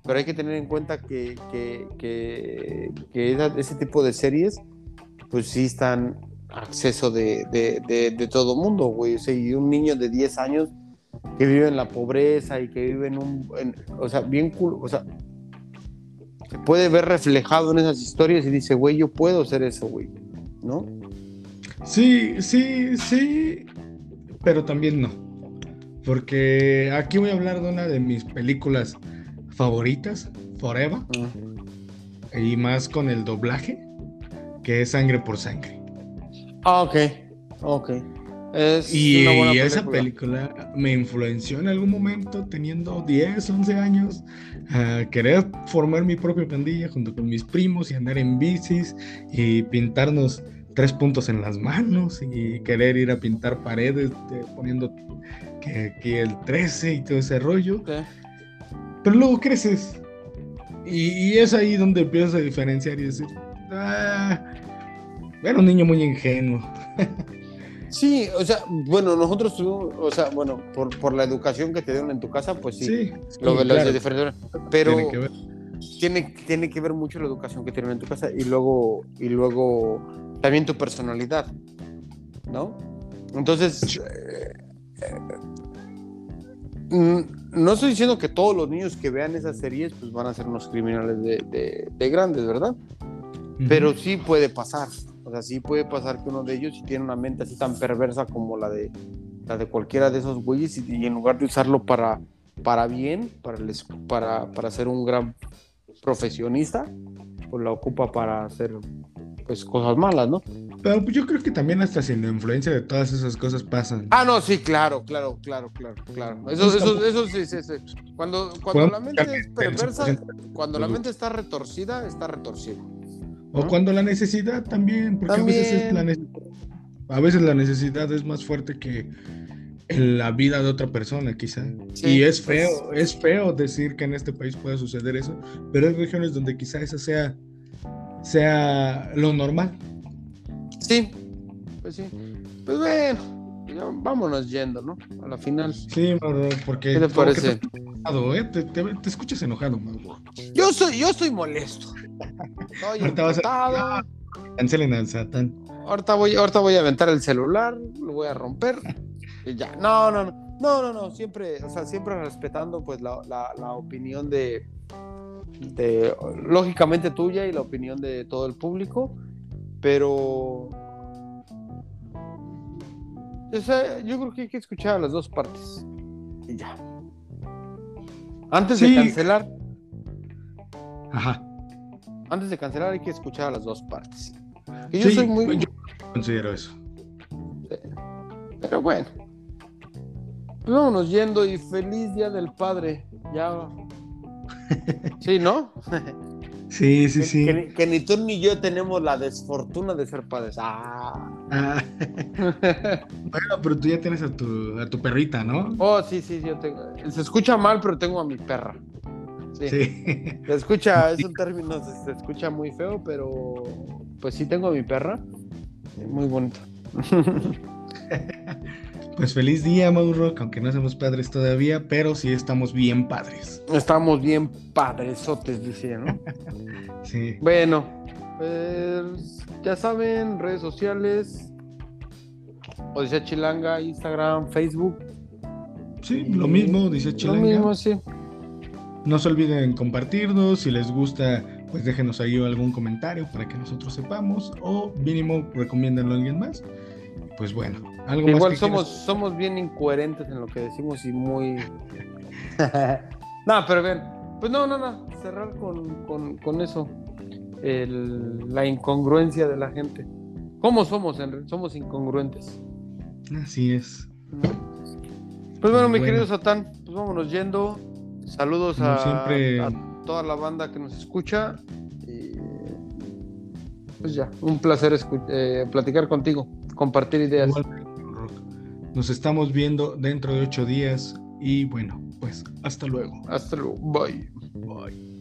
Pero hay que tener en cuenta que, que, que, que ese tipo de series, pues sí están acceso de, de, de, de todo mundo, güey. O sea, y un niño de 10 años que vive en la pobreza y que vive en un, o sea, bien cool, o sea, se puede ver reflejado en esas historias y dice, güey, yo puedo hacer eso, güey, ¿no? Sí, sí, sí, pero también no. Porque aquí voy a hablar de una de mis películas favoritas, Forever, y más con el doblaje, que es Sangre por Sangre. Ah, ok, ok y esa película me influenció en algún momento, teniendo 10, 11 años, a querer formar mi propia pandilla junto con mis primos y andar en bicis y pintarnos tres puntos en las manos y querer ir a pintar paredes poniendo que aquí el 13 y todo ese rollo. Pero luego creces y, es ahí donde empiezas a diferenciar y decir, ah, era un niño muy ingenuo. [laughs] Sí, o sea, bueno, nosotros tuvimos, o sea, bueno, por, por la educación que te dieron en tu casa, pues sí, sí, lo, claro. pero tiene que, ver. Tiene, tiene que ver mucho la educación que te dieron en tu casa y luego, y luego también tu personalidad, ¿no? Entonces, eh, eh, no estoy diciendo que todos los niños que vean esas series pues van a ser unos criminales de, de, grandes, ¿verdad? Pero sí puede pasar, o sea, sí puede pasar que uno de ellos, si tiene una mente así tan perversa como la de, la de cualquiera de esos güeyes, y, en lugar de usarlo para, para bien, para, para, para ser un gran profesionista, pues la ocupa para hacer pues cosas malas, ¿no? Pero yo creo que también hasta sin la influencia de todas esas cosas pasan. Ah, no, sí, claro, claro, claro, claro, claro. Eso, eso, eso, sí, sí, sí. Cuando, cuando la mente es perversa, cuando la mente está retorcida, está retorcida. O cuando la necesidad también, porque A, veces la a veces la necesidad es más fuerte que la vida de otra persona, quizá. y es pues feo, es feo decir que en este país pueda suceder eso, pero hay regiones donde quizá eso sea, sea lo normal. Sí, pues sí. Pues bueno, vámonos yendo, ¿no? A la final. Sí, porque. ¿Qué te parece? ¿Eh? te, escuchas enojado, Yo soy, yo estoy molesto. [laughs] Estoy Ahorita Cancelen al Satán. Ahorita voy, ahorita voy a aventar el celular, lo voy a romper y ya. No, no, no. No, no, no. Siempre, o sea, siempre respetando pues la, la, opinión de, de, lógicamente tuya y la opinión de todo el público. Pero yo creo que hay que escuchar a las dos partes. Y ya. Antes de cancelar. Ajá. Antes de cancelar hay que escuchar a las dos partes. yo soy muy. Yo considero eso. Pero bueno. Pues vámonos yendo y feliz día del padre. Ya. [laughs] Sí, ¿no? [laughs] Sí, sí, sí. Que, ni tú ni yo tenemos la desfortuna de ser padres. Ah. ah. [laughs] bueno, pero tú ya tienes a tu, a tu perrita, ¿no? Oh, sí, sí, yo tengo. Se escucha mal, pero tengo a mi perra. Sí. Se escucha, [laughs] es un término, se, escucha muy feo, pero pues sí tengo a mi perra. Muy bonito. [laughs] Pues feliz día, Mauro, aunque no somos padres todavía, pero sí estamos bien padres. Estamos bien padresotes, decía, ¿no? [laughs] sí. Bueno, pues ya saben, redes sociales, Odisea Chilanga, Instagram, Facebook. Sí, lo mismo, dice Chilanga. Lo mismo, sí. No se olviden compartirnos, si les gusta, pues déjenos ahí algún comentario para que nosotros sepamos, o mínimo recomiéndenlo a alguien más. Pues bueno, Igual somos, somos bien incoherentes en lo que decimos y muy. [laughs] no, pero ven, pues no, no, no. Cerrar con, eso. la incongruencia de la gente. ¿Cómo somos? Somos incongruentes. Así es. Pues bueno, mi querido Satán, pues vámonos yendo. Saludos a, toda la banda que nos escucha. Y pues ya, un placer eh, platicar contigo, compartir ideas. Nos estamos viendo dentro de ocho días y bueno, pues hasta luego. Hasta luego. Bye. Bye.